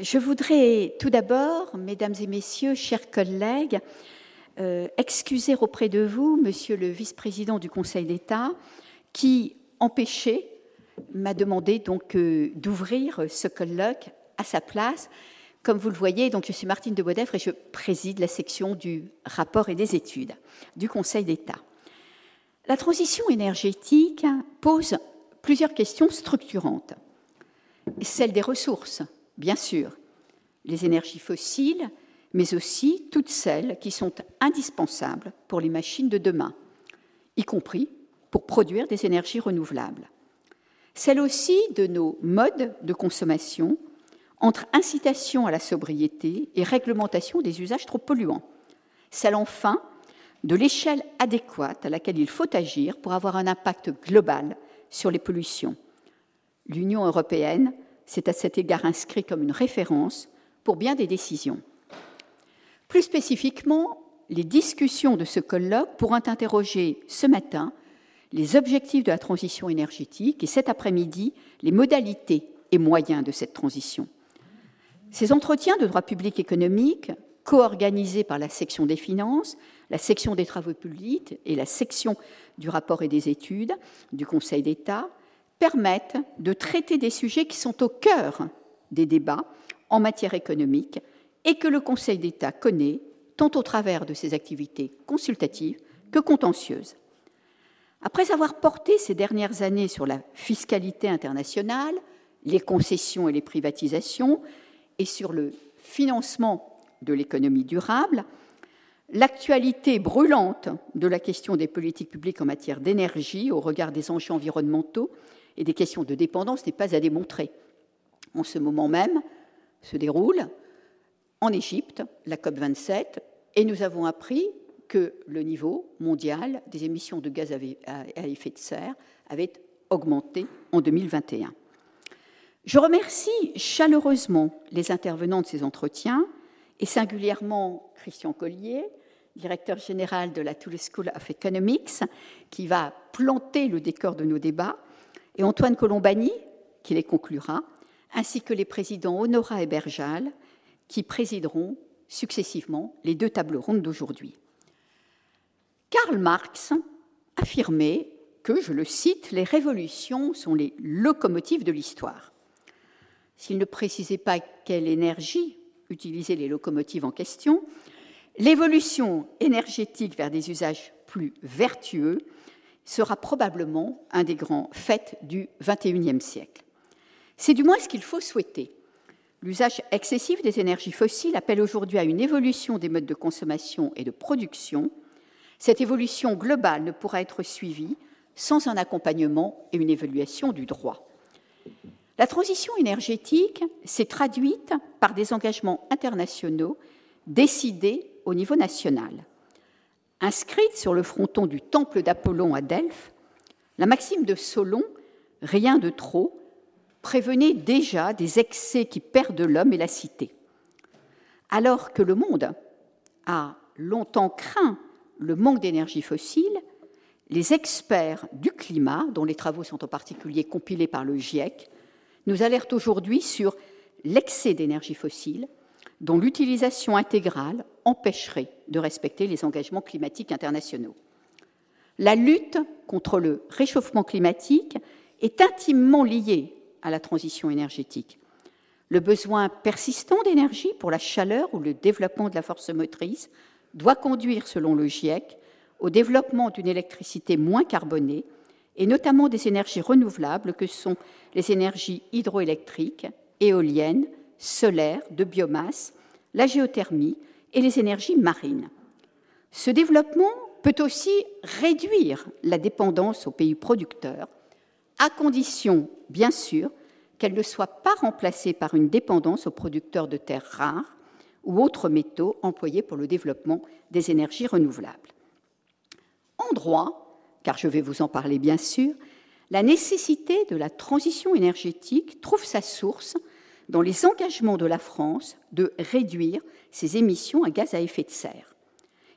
je voudrais tout d'abord, mesdames et messieurs, chers collègues, euh, excuser auprès de vous, monsieur le vice-président du Conseil d'État, qui, empêché, m'a demandé donc euh, d'ouvrir ce colloque à sa place. Comme vous le voyez, donc je suis Martine de Bodefre et je préside la section du rapport et des études du Conseil d'État. La transition énergétique pose plusieurs questions structurantes. Celle des ressources, bien sûr, les énergies fossiles, mais aussi toutes celles qui sont indispensables pour les machines de demain, y compris pour produire des énergies renouvelables. Celle aussi de nos modes de consommation entre incitation à la sobriété et réglementation des usages trop polluants. Celle enfin de l'échelle adéquate à laquelle il faut agir pour avoir un impact global sur les pollutions. L'Union européenne s'est à cet égard inscrite comme une référence pour bien des décisions. Plus spécifiquement, les discussions de ce colloque pourront interroger ce matin les objectifs de la transition énergétique et cet après-midi les modalités et moyens de cette transition. Ces entretiens de droit public économique, co-organisés par la section des finances, la section des travaux publics et la section du rapport et des études du Conseil d'État, permettent de traiter des sujets qui sont au cœur des débats en matière économique et que le Conseil d'État connaît tant au travers de ses activités consultatives que contentieuses. Après avoir porté ces dernières années sur la fiscalité internationale, les concessions et les privatisations, et sur le financement de l'économie durable, l'actualité brûlante de la question des politiques publiques en matière d'énergie au regard des enjeux environnementaux et des questions de dépendance n'est pas à démontrer. En ce moment même se déroule en Égypte la COP27 et nous avons appris que le niveau mondial des émissions de gaz à effet de serre avait augmenté en 2021. Je remercie chaleureusement les intervenants de ces entretiens et singulièrement Christian Collier, directeur général de la Toulouse School of Economics, qui va planter le décor de nos débats, et Antoine Colombani, qui les conclura, ainsi que les présidents Honora et Berjal, qui présideront successivement les deux tables rondes d'aujourd'hui. Karl Marx affirmait que, je le cite, les révolutions sont les locomotives de l'histoire. S'il ne précisait pas quelle énergie utilisaient les locomotives en question, l'évolution énergétique vers des usages plus vertueux sera probablement un des grands faits du XXIe siècle. C'est du moins ce qu'il faut souhaiter. L'usage excessif des énergies fossiles appelle aujourd'hui à une évolution des modes de consommation et de production. Cette évolution globale ne pourra être suivie sans un accompagnement et une évaluation du droit. La transition énergétique s'est traduite par des engagements internationaux décidés au niveau national. Inscrite sur le fronton du temple d'Apollon à Delphes, la maxime de Solon, rien de trop, prévenait déjà des excès qui perdent l'homme et la cité. Alors que le monde a longtemps craint le manque d'énergie fossile, les experts du climat, dont les travaux sont en particulier compilés par le GIEC, nous alerte aujourd'hui sur l'excès d'énergie fossile dont l'utilisation intégrale empêcherait de respecter les engagements climatiques internationaux. La lutte contre le réchauffement climatique est intimement liée à la transition énergétique. Le besoin persistant d'énergie pour la chaleur ou le développement de la force motrice doit conduire, selon le GIEC, au développement d'une électricité moins carbonée et notamment des énergies renouvelables que sont les énergies hydroélectriques, éoliennes, solaires, de biomasse, la géothermie et les énergies marines. Ce développement peut aussi réduire la dépendance aux pays producteurs, à condition, bien sûr, qu'elle ne soit pas remplacée par une dépendance aux producteurs de terres rares ou autres métaux employés pour le développement des énergies renouvelables. En droit, car je vais vous en parler bien sûr, la nécessité de la transition énergétique trouve sa source dans les engagements de la France de réduire ses émissions à gaz à effet de serre.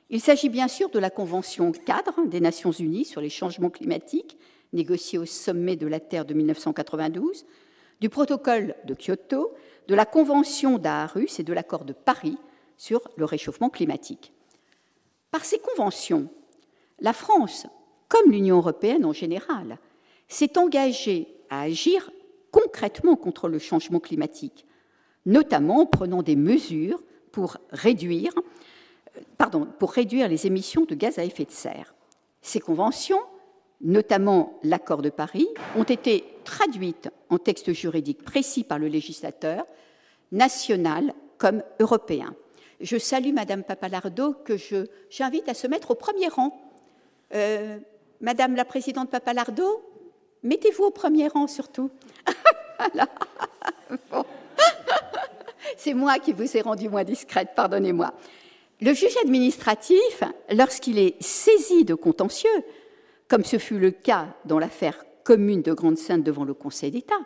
Il s'agit bien sûr de la Convention cadre des Nations Unies sur les changements climatiques, négociée au sommet de la Terre de 1992, du protocole de Kyoto, de la Convention d'Aarhus et de l'accord de Paris sur le réchauffement climatique. Par ces conventions, la France, comme l'Union européenne en général, s'est engagée à agir concrètement contre le changement climatique, notamment en prenant des mesures pour réduire, pardon, pour réduire les émissions de gaz à effet de serre. Ces conventions, notamment l'accord de Paris, ont été traduites en textes juridiques précis par le législateur, national comme européen. Je salue Madame Papalardo, que j'invite à se mettre au premier rang. Euh, Madame la Présidente Papalardo, mettez-vous au premier rang surtout. C'est moi qui vous ai rendu moins discrète, pardonnez-moi. Le juge administratif, lorsqu'il est saisi de contentieux, comme ce fut le cas dans l'affaire commune de Grande-Sainte devant le Conseil d'État,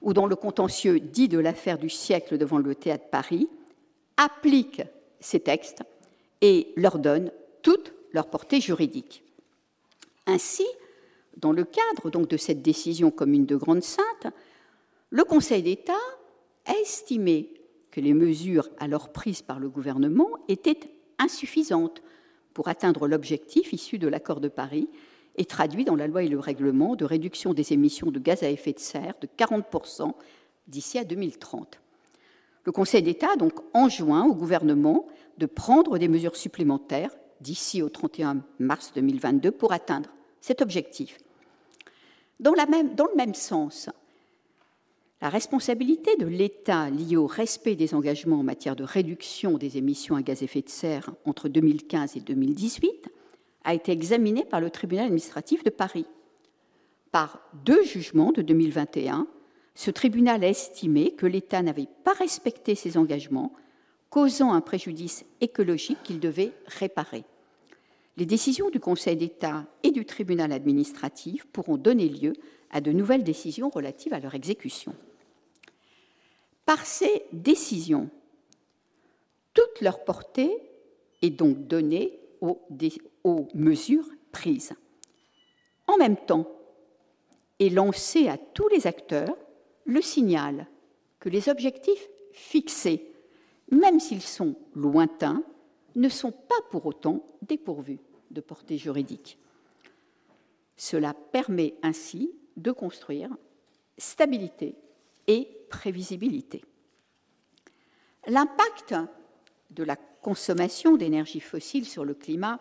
ou dans le contentieux dit de l'affaire du siècle devant le Théâtre Paris, applique ces textes et leur donne toute leur portée juridique. Ainsi, dans le cadre donc de cette décision commune de Grande-Sainte, le Conseil d'État a estimé que les mesures alors prises par le gouvernement étaient insuffisantes pour atteindre l'objectif issu de l'accord de Paris et traduit dans la loi et le règlement de réduction des émissions de gaz à effet de serre de 40% d'ici à 2030. Le Conseil d'État a donc enjoint au gouvernement de prendre des mesures supplémentaires d'ici au 31 mars 2022 pour atteindre cet objectif. Dans, dans le même sens, la responsabilité de l'État liée au respect des engagements en matière de réduction des émissions à gaz à effet de serre entre 2015 et 2018 a été examinée par le tribunal administratif de Paris. Par deux jugements de 2021, ce tribunal a estimé que l'État n'avait pas respecté ses engagements, causant un préjudice écologique qu'il devait réparer. Les décisions du Conseil d'État et du tribunal administratif pourront donner lieu à de nouvelles décisions relatives à leur exécution. Par ces décisions, toute leur portée est donc donnée aux, mesures prises. En même temps, est lancé à tous les acteurs le signal que les objectifs fixés, même s'ils sont lointains, ne sont pas pour autant dépourvus de portée juridique. Cela permet ainsi de construire stabilité et prévisibilité. L'impact de la consommation d'énergie fossile sur le climat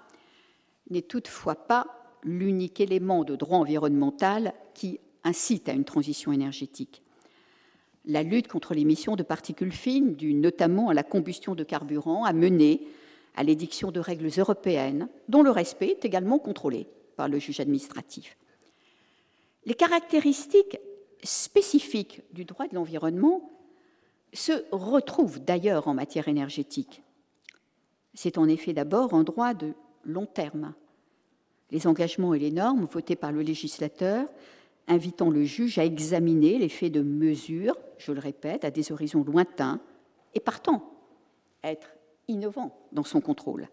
n'est toutefois pas l'unique élément de droit environnemental qui incite à une transition énergétique. La lutte contre l'émission de particules fines, due notamment à la combustion de carburant, a mené à l'édiction de règles européennes dont le respect est également contrôlé par le juge administratif. Les caractéristiques spécifiques du droit de l'environnement se retrouvent d'ailleurs en matière énergétique. C'est en effet d'abord un droit de long terme. Les engagements et les normes votés par le législateur invitant le juge à examiner l'effet de mesures, je le répète, à des horizons lointains et partant être innovant dans son contrôle.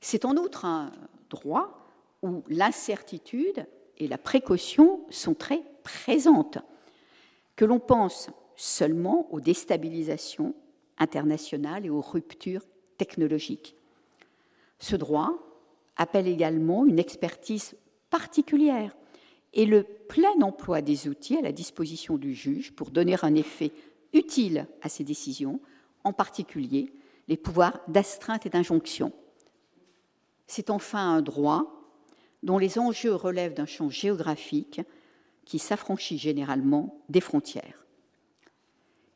C'est en outre un droit où l'incertitude et la précaution sont très présente, que l'on pense seulement aux déstabilisations internationales et aux ruptures technologiques. Ce droit appelle également une expertise particulière et le plein emploi des outils à la disposition du juge pour donner un effet utile à ses décisions, en particulier les pouvoirs d'astreinte et d'injonction. C'est enfin un droit dont les enjeux relèvent d'un champ géographique qui s'affranchit généralement des frontières.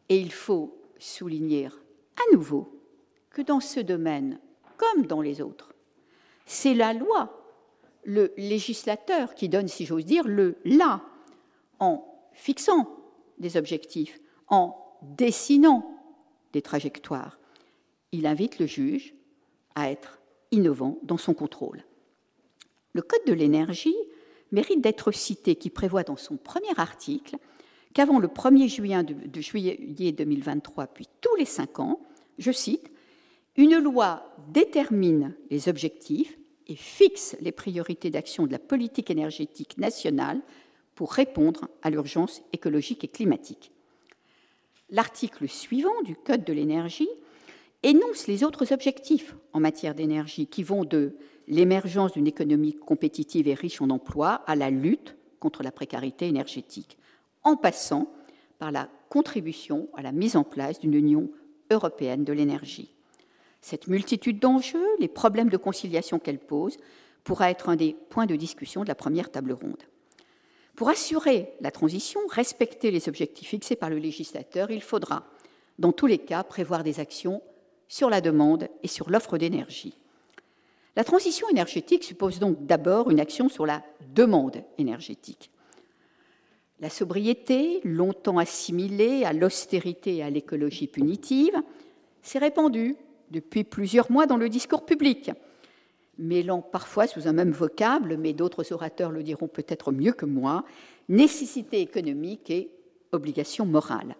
Et il faut souligner à nouveau que dans ce domaine, comme dans les autres, c'est la loi, le législateur qui donne, si j'ose dire, le là, en fixant des objectifs, en dessinant des trajectoires. Il invite le juge à être innovant dans son contrôle. Le Code de l'énergie mérite d'être cité, qui prévoit dans son premier article qu'avant le 1er juillet, de, juillet 2023, puis tous les cinq ans, je cite, une loi détermine les objectifs et fixe les priorités d'action de la politique énergétique nationale pour répondre à l'urgence écologique et climatique. L'article suivant du Code de l'énergie énonce les autres objectifs en matière d'énergie qui vont de l'émergence d'une économie compétitive et riche en emplois à la lutte contre la précarité énergétique, en passant par la contribution à la mise en place d'une Union européenne de l'énergie. Cette multitude d'enjeux, les problèmes de conciliation qu'elle pose, pourra être un des points de discussion de la première table ronde. Pour assurer la transition, respecter les objectifs fixés par le législateur, il faudra, dans tous les cas, prévoir des actions sur la demande et sur l'offre d'énergie. La transition énergétique suppose donc d'abord une action sur la demande énergétique. La sobriété, longtemps assimilée à l'austérité et à l'écologie punitive, s'est répandue depuis plusieurs mois dans le discours public, mêlant parfois sous un même vocable, mais d'autres orateurs le diront peut-être mieux que moi, nécessité économique et obligation morale.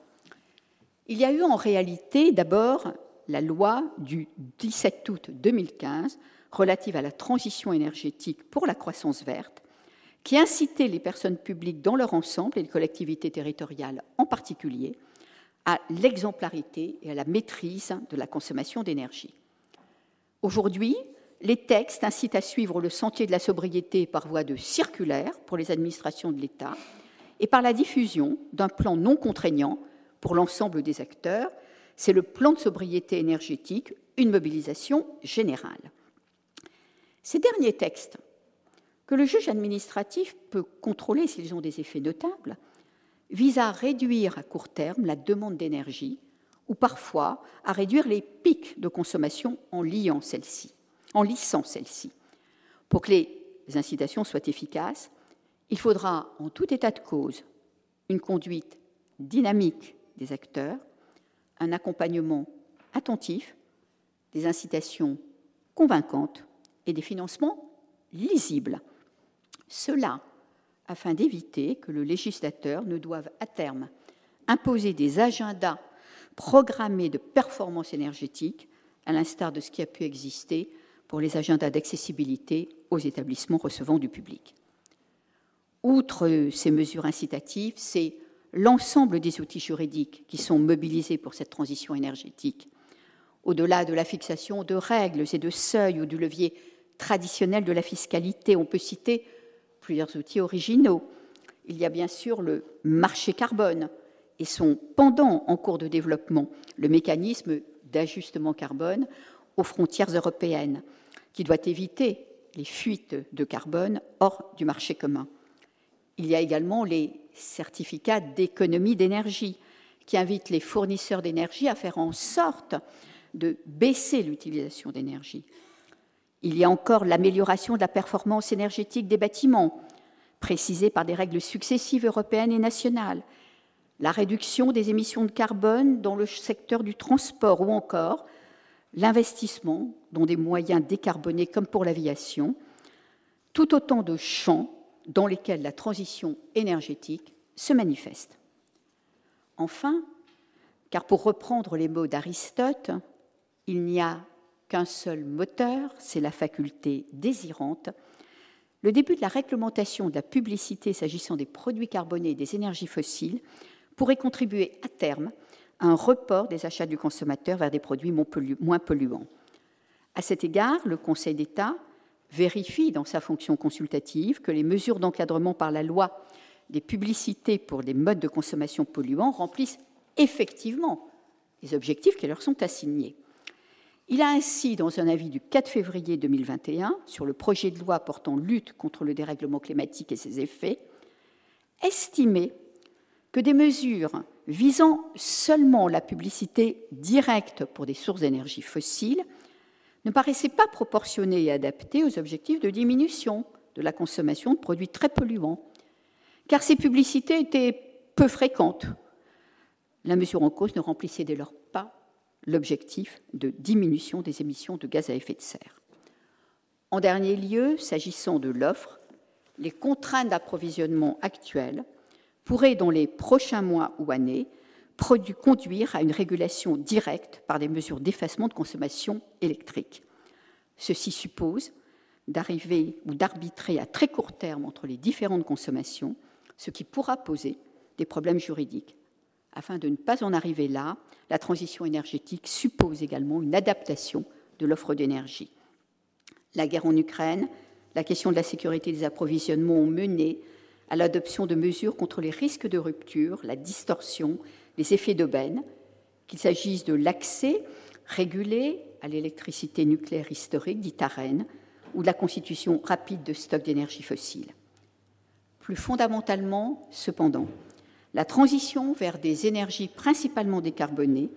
Il y a eu en réalité d'abord la loi du 17 août 2015 relative à la transition énergétique pour la croissance verte, qui incitait les personnes publiques dans leur ensemble et les collectivités territoriales en particulier à l'exemplarité et à la maîtrise de la consommation d'énergie. Aujourd'hui, les textes incitent à suivre le sentier de la sobriété par voie de circulaire pour les administrations de l'État et par la diffusion d'un plan non contraignant pour l'ensemble des acteurs. C'est le plan de sobriété énergétique, une mobilisation générale. Ces derniers textes, que le juge administratif peut contrôler s'ils ont des effets notables, vise à réduire à court terme la demande d'énergie ou parfois à réduire les pics de consommation en liant celle-ci, en lissant celle-ci. Pour que les incitations soient efficaces, il faudra en tout état de cause une conduite dynamique des acteurs, un accompagnement attentif, des incitations convaincantes et des financements lisibles. Cela afin d'éviter que le législateur ne doive à terme imposer des agendas programmés de performance énergétique, à l'instar de ce qui a pu exister pour les agendas d'accessibilité aux établissements recevant du public. Outre ces mesures incitatives, c'est l'ensemble des outils juridiques qui sont mobilisés pour cette transition énergétique. Au-delà de la fixation de règles et de seuils ou du levier traditionnel de la fiscalité, on peut citer plusieurs outils originaux. Il y a bien sûr le marché carbone et son pendant en cours de développement, le mécanisme d'ajustement carbone aux frontières européennes, qui doit éviter les fuites de carbone hors du marché commun. Il y a également les certificats d'économie d'énergie, qui invitent les fournisseurs d'énergie à faire en sorte de baisser l'utilisation d'énergie. Il y a encore l'amélioration de la performance énergétique des bâtiments, précisée par des règles successives européennes et nationales, la réduction des émissions de carbone dans le secteur du transport ou encore l'investissement dans des moyens décarbonés comme pour l'aviation, tout autant de champs dans lesquels la transition énergétique se manifeste. Enfin, car pour reprendre les mots d'Aristote, il n'y a qu'un seul moteur, c'est la faculté désirante, le début de la réglementation de la publicité s'agissant des produits carbonés et des énergies fossiles pourrait contribuer à terme à un report des achats du consommateur vers des produits moins polluants. À cet égard, le Conseil d'État vérifie dans sa fonction consultative que les mesures d'encadrement par la loi des publicités pour les modes de consommation polluants remplissent effectivement les objectifs qui leur sont assignés. Il a ainsi, dans un avis du 4 février 2021 sur le projet de loi portant lutte contre le dérèglement climatique et ses effets, estimé que des mesures visant seulement la publicité directe pour des sources d'énergie fossiles ne paraissaient pas proportionnées et adaptées aux objectifs de diminution de la consommation de produits très polluants, car ces publicités étaient peu fréquentes. La mesure en cause ne remplissait dès lors l'objectif de diminution des émissions de gaz à effet de serre. En dernier lieu, s'agissant de l'offre, les contraintes d'approvisionnement actuelles pourraient, dans les prochains mois ou années, conduire à une régulation directe par des mesures d'effacement de consommation électrique. Ceci suppose d'arriver ou d'arbitrer à très court terme entre les différentes consommations, ce qui pourra poser des problèmes juridiques. Afin de ne pas en arriver là, la transition énergétique suppose également une adaptation de l'offre d'énergie. La guerre en Ukraine, la question de la sécurité des approvisionnements ont mené à l'adoption de mesures contre les risques de rupture, la distorsion, les effets d'aubaine, qu'il s'agisse de l'accès régulé à l'électricité nucléaire historique, dite AREN, ou de la constitution rapide de stocks d'énergie fossile. Plus fondamentalement, cependant, la transition vers des énergies principalement décarbonées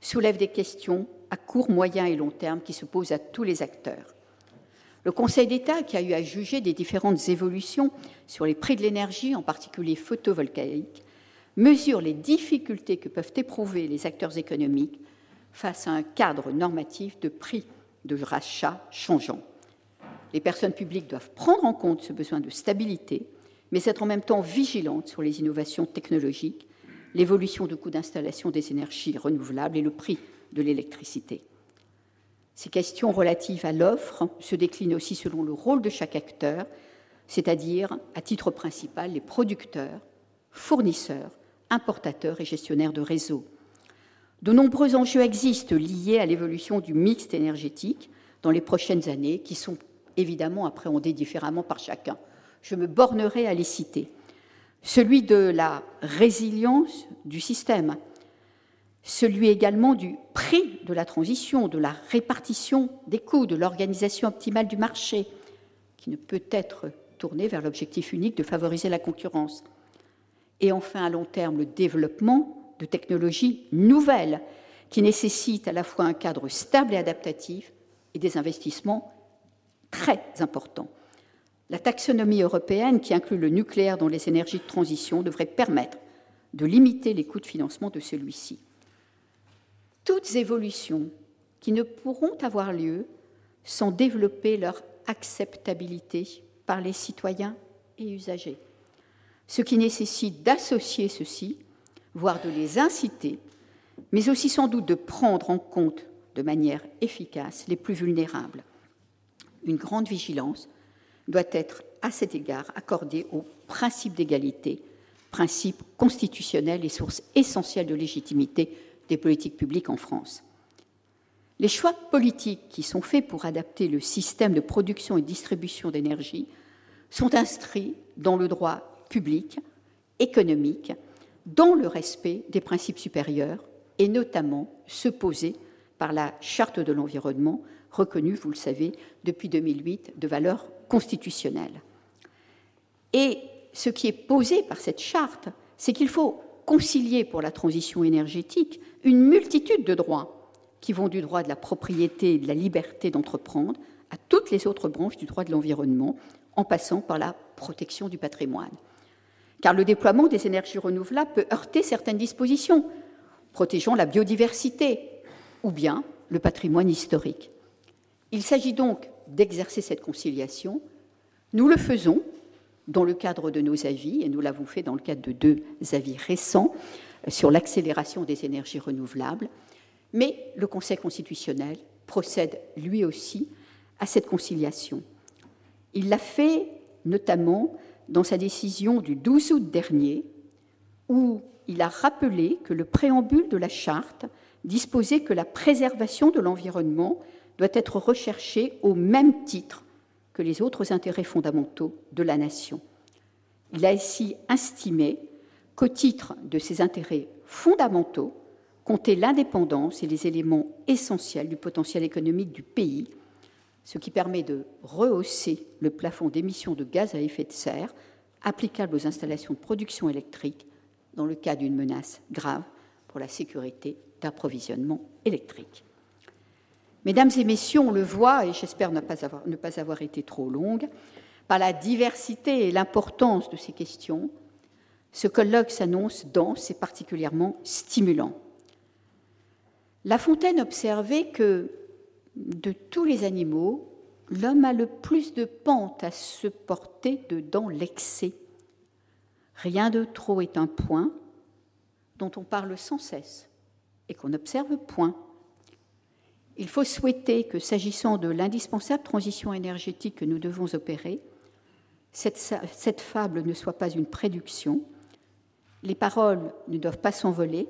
soulève des questions à court, moyen et long terme qui se posent à tous les acteurs. Le Conseil d'État, qui a eu à juger des différentes évolutions sur les prix de l'énergie, en particulier photovoltaïque, mesure les difficultés que peuvent éprouver les acteurs économiques face à un cadre normatif de prix de rachat changeant. Les personnes publiques doivent prendre en compte ce besoin de stabilité, mais être en même temps vigilantes sur les innovations technologiques, l'évolution du coût d'installation des énergies renouvelables et le prix de l'électricité. Ces questions relatives à l'offre se déclinent aussi selon le rôle de chaque acteur, c'est-à-dire, à titre principal, les producteurs, fournisseurs, importateurs et gestionnaires de réseaux. De nombreux enjeux existent liés à l'évolution du mix énergétique dans les prochaines années, qui sont évidemment appréhendés différemment par chacun. Je me bornerai à les citer. Celui de la résilience du système, celui également du prix de la transition, de la répartition des coûts, de l'organisation optimale du marché, qui ne peut être tourné vers l'objectif unique de favoriser la concurrence. Et enfin, à long terme, le développement de technologies nouvelles qui nécessitent à la fois un cadre stable et adaptatif et des investissements très importants. La taxonomie européenne, qui inclut le nucléaire dans les énergies de transition, devrait permettre de limiter les coûts de financement de celui-ci toutes évolutions qui ne pourront avoir lieu sans développer leur acceptabilité par les citoyens et usagers, ce qui nécessite d'associer ceux-ci, voire de les inciter, mais aussi sans doute de prendre en compte de manière efficace les plus vulnérables. Une grande vigilance doit être à cet égard accordée au principe d'égalité, principe constitutionnel et source essentielle de légitimité des politiques publiques en France. Les choix politiques qui sont faits pour adapter le système de production et distribution d'énergie sont inscrits dans le droit public, économique, dans le respect des principes supérieurs, et notamment ceux posés par la Charte de l'environnement, reconnue, vous le savez, depuis 2008 de valeur constitutionnelle. Et ce qui est posé par cette charte, c'est qu'il faut concilier pour la transition énergétique une multitude de droits qui vont du droit de la propriété et de la liberté d'entreprendre à toutes les autres branches du droit de l'environnement, en passant par la protection du patrimoine. Car le déploiement des énergies renouvelables peut heurter certaines dispositions, protégeant la biodiversité ou bien le patrimoine historique. Il s'agit donc d'exercer cette conciliation. Nous le faisons dans le cadre de nos avis, et nous l'avons fait dans le cadre de deux avis récents sur l'accélération des énergies renouvelables, mais le Conseil constitutionnel procède lui aussi à cette conciliation. Il l'a fait notamment dans sa décision du 12 août dernier, où il a rappelé que le préambule de la charte disposait que la préservation de l'environnement doit être recherchée au même titre que les autres intérêts fondamentaux de la nation. Il a ainsi estimé qu'au titre de ces intérêts fondamentaux, compter l'indépendance et les éléments essentiels du potentiel économique du pays, ce qui permet de rehausser le plafond d'émissions de gaz à effet de serre applicable aux installations de production électrique dans le cas d'une menace grave pour la sécurité d'approvisionnement électrique. Mesdames et messieurs, on le voit, et j'espère ne pas, avoir, été trop longue, par la diversité et l'importance de ces questions, ce colloque s'annonce dense et particulièrement stimulant. La Fontaine observait que de tous les animaux, l'homme a le plus de pente à se porter dedans l'excès. Rien de trop est un point dont on parle sans cesse et qu'on observe point. Il faut souhaiter que, s'agissant de l'indispensable transition énergétique que nous devons opérer, cette, fable ne soit pas une prédiction. les paroles ne doivent pas s'envoler,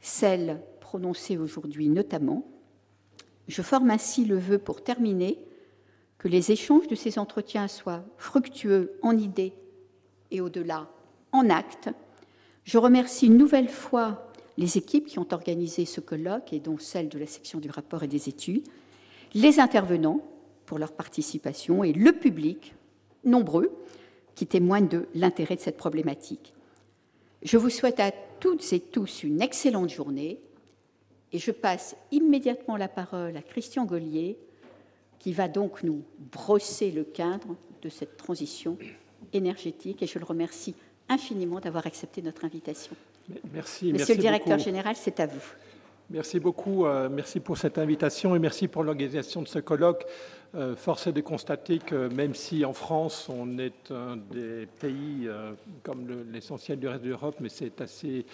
celles prononcées aujourd'hui notamment. Je forme ainsi le vœu pour terminer que les échanges de ces entretiens soient fructueux en idées et au-delà en actes. Je remercie une nouvelle fois les équipes qui ont organisé ce colloque et dont celle de la section du rapport et des études, les intervenants pour leur participation et le public nombreux qui témoignent de l'intérêt de cette problématique. Je vous souhaite à toutes et tous une excellente journée et je passe immédiatement la parole à Christian Gollier qui va donc nous brosser le cadre de cette transition énergétique et je le remercie infiniment d'avoir accepté notre invitation. Merci. Monsieur le directeur général, c'est à vous. Merci beaucoup. Euh, merci pour cette invitation et merci pour l'organisation de ce colloque. Euh, force est de constater que même si en France, on est un des pays euh, comme l'essentiel du reste de l'Europe, mais c'est assez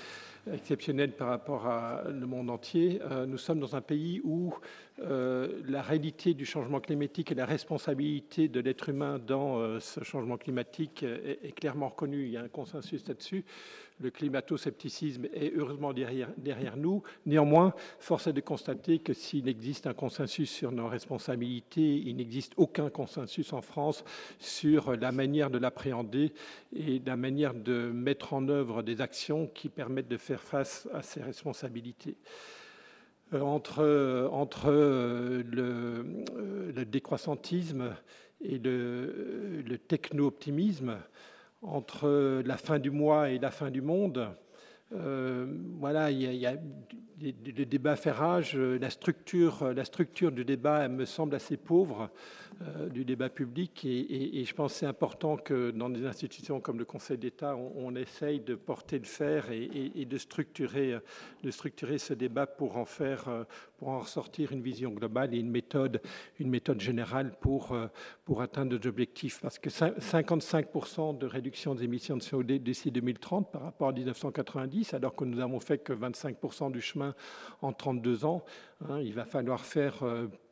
exceptionnel par rapport à le monde entier. Euh, nous sommes dans un pays où la réalité du changement climatique et la responsabilité de l'être humain dans ce changement climatique est, clairement reconnue. Il y a un consensus là-dessus. Le climato-scepticisme est heureusement derrière, nous. Néanmoins, force est de constater que s'il existe un consensus sur nos responsabilités, il n'existe aucun consensus en France sur la manière de l'appréhender et la manière de mettre en œuvre des actions qui permettent de faire face à ces responsabilités. Euh, entre, entre le, le, décroissantisme et le techno-optimisme, entre la fin du mois et la fin du monde, euh, voilà, il y, a, le débat fait rage. La structure, la structure du débat me semble assez pauvre. Euh, du débat public. Et, je pense que c'est important que dans des institutions comme le Conseil d'État, on, essaye de porter le fer et, de, structurer, de structurer ce débat pour en faire, euh, pour en ressortir une vision globale et une méthode, une méthode générale pour, euh, pour atteindre nos objectifs. Parce que 55% de réduction des émissions de CO2 d'ici 2030 par rapport à 1990, alors que nous avons fait que 25% du chemin en 32 ans, il va falloir faire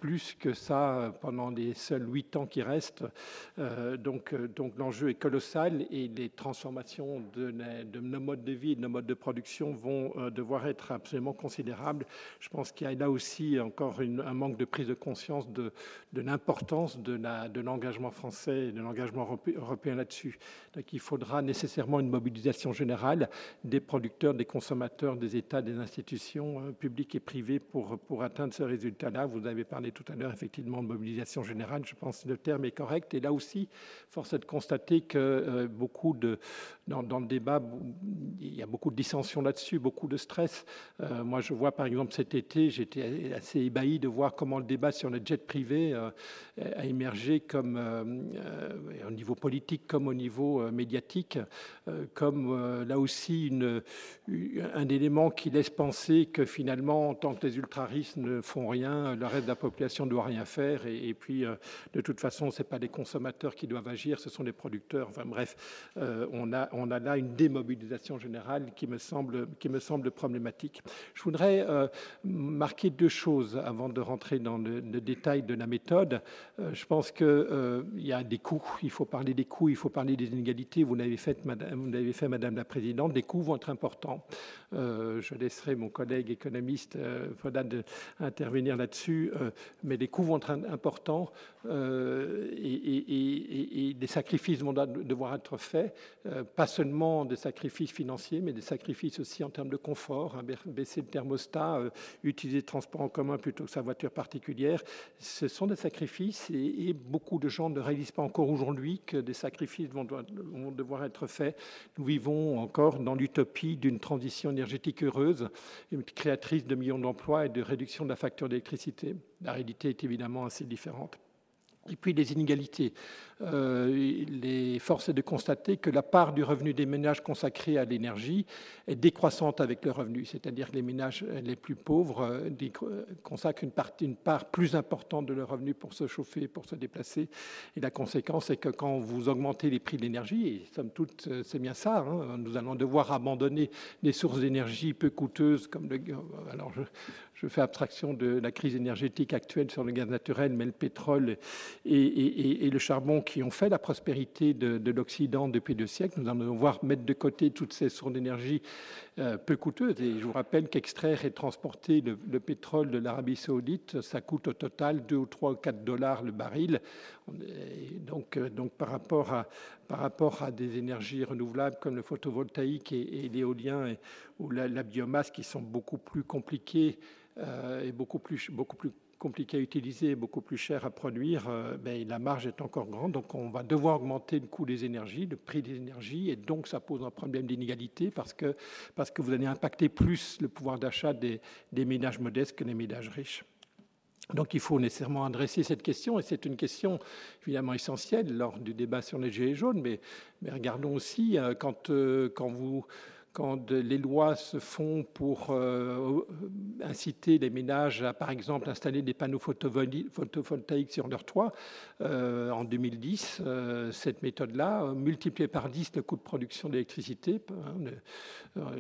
plus que ça pendant les seuls huit ans qui restent. Euh, donc, euh, donc l'enjeu est colossal et les transformations de, nos modes de vie et de nos modes de production vont euh, devoir être absolument considérables. Je pense qu'il y a là aussi encore un manque de prise de conscience de, l'importance de, de l'engagement français et de l'engagement européen là-dessus. Donc il faudra nécessairement une mobilisation générale des producteurs, des consommateurs, des États, des institutions publiques et privées pour, pour atteindre ce résultat-là. Vous avez parlé tout à l'heure effectivement de mobilisation générale je pense que le terme est correct. Et là aussi, force est de constater que euh, beaucoup de, dans, le débat, il y a beaucoup de dissensions là-dessus, beaucoup de stress. Euh, moi, je vois par exemple cet été, j'étais assez ébahi de voir comment le débat sur le jet privé euh, a émergé comme au niveau politique comme au niveau médiatique, comme là aussi un élément qui laisse penser que finalement, tant que les ne font rien, le reste de la population ne doit rien faire. Et, puis, de toute façon, ce n'est pas les consommateurs qui doivent agir, ce sont les producteurs. Enfin bref, euh, on, a, on a là une démobilisation générale qui me semble, qui me semble problématique. Je voudrais euh, marquer deux choses avant de rentrer dans le, détail de la méthode. Euh, je pense qu'il y a des coûts, il faut parler des coûts, il faut parler des inégalités. Vous l'avez fait, madame, vous l'avez fait, Madame la Présidente, les coûts vont être importants. je laisserai mon collègue économiste Fodan intervenir là-dessus, mais les coûts vont être importants. Euh, et, des sacrifices vont devoir être faits, euh, pas seulement des sacrifices financiers, mais des sacrifices aussi en termes de confort, hein, baisser le thermostat, euh, utiliser le transport en commun plutôt que sa voiture particulière. Ce sont des sacrifices et, beaucoup de gens ne réalisent pas encore aujourd'hui que des sacrifices vont, vont devoir être faits. Nous vivons encore dans l'utopie d'une transition énergétique heureuse, créatrice de millions d'emplois et de réduction de la facture d'électricité. La réalité est évidemment assez différente. Et puis les inégalités. Euh, les forces est de constater que la part du revenu des ménages consacrés à l'énergie est décroissante avec le revenu, c'est-à-dire que les ménages les plus pauvres euh, consacrent une, partie, une part plus importante de leur revenu pour se chauffer, pour se déplacer. Et la conséquence est que quand vous augmentez les prix de l'énergie, et somme toute euh, c'est bien ça, hein, nous allons devoir abandonner des sources d'énergie peu coûteuses comme le... Alors je, je fais abstraction de la crise énergétique actuelle sur le gaz naturel, mais le pétrole et, le charbon qui ont fait la prospérité de, l'Occident depuis deux siècles. Nous allons devoir mettre de côté toutes ces sources d'énergie peu coûteuses. Et je vous rappelle qu'extraire et transporter le, le pétrole de l'Arabie saoudite, ça coûte au total 2 ou 3 ou 4 dollars le baril. Donc, euh, donc par, rapport à, par rapport à des énergies renouvelables comme le photovoltaïque et, l'éolien ou la, biomasse qui sont beaucoup plus compliquées euh, et beaucoup plus, beaucoup plus compliquées à utiliser, beaucoup plus chères à produire, euh, ben, la marge est encore grande. Donc on va devoir augmenter le coût des énergies, le prix des énergies, et donc ça pose un problème d'inégalité parce que, parce que vous allez impacter plus le pouvoir d'achat des, des ménages modestes que les ménages riches. Donc il faut nécessairement adresser cette question, et c'est une question évidemment essentielle lors du débat sur les gilets jaunes, mais, mais regardons aussi euh, quand, euh, quand vous quand les lois se font pour euh, inciter les ménages à, par exemple, installer des panneaux photovoltaïques sur leur toit, euh, en 2010, euh, cette méthode-là, multipliée par 10 le coût de production d'électricité, hein,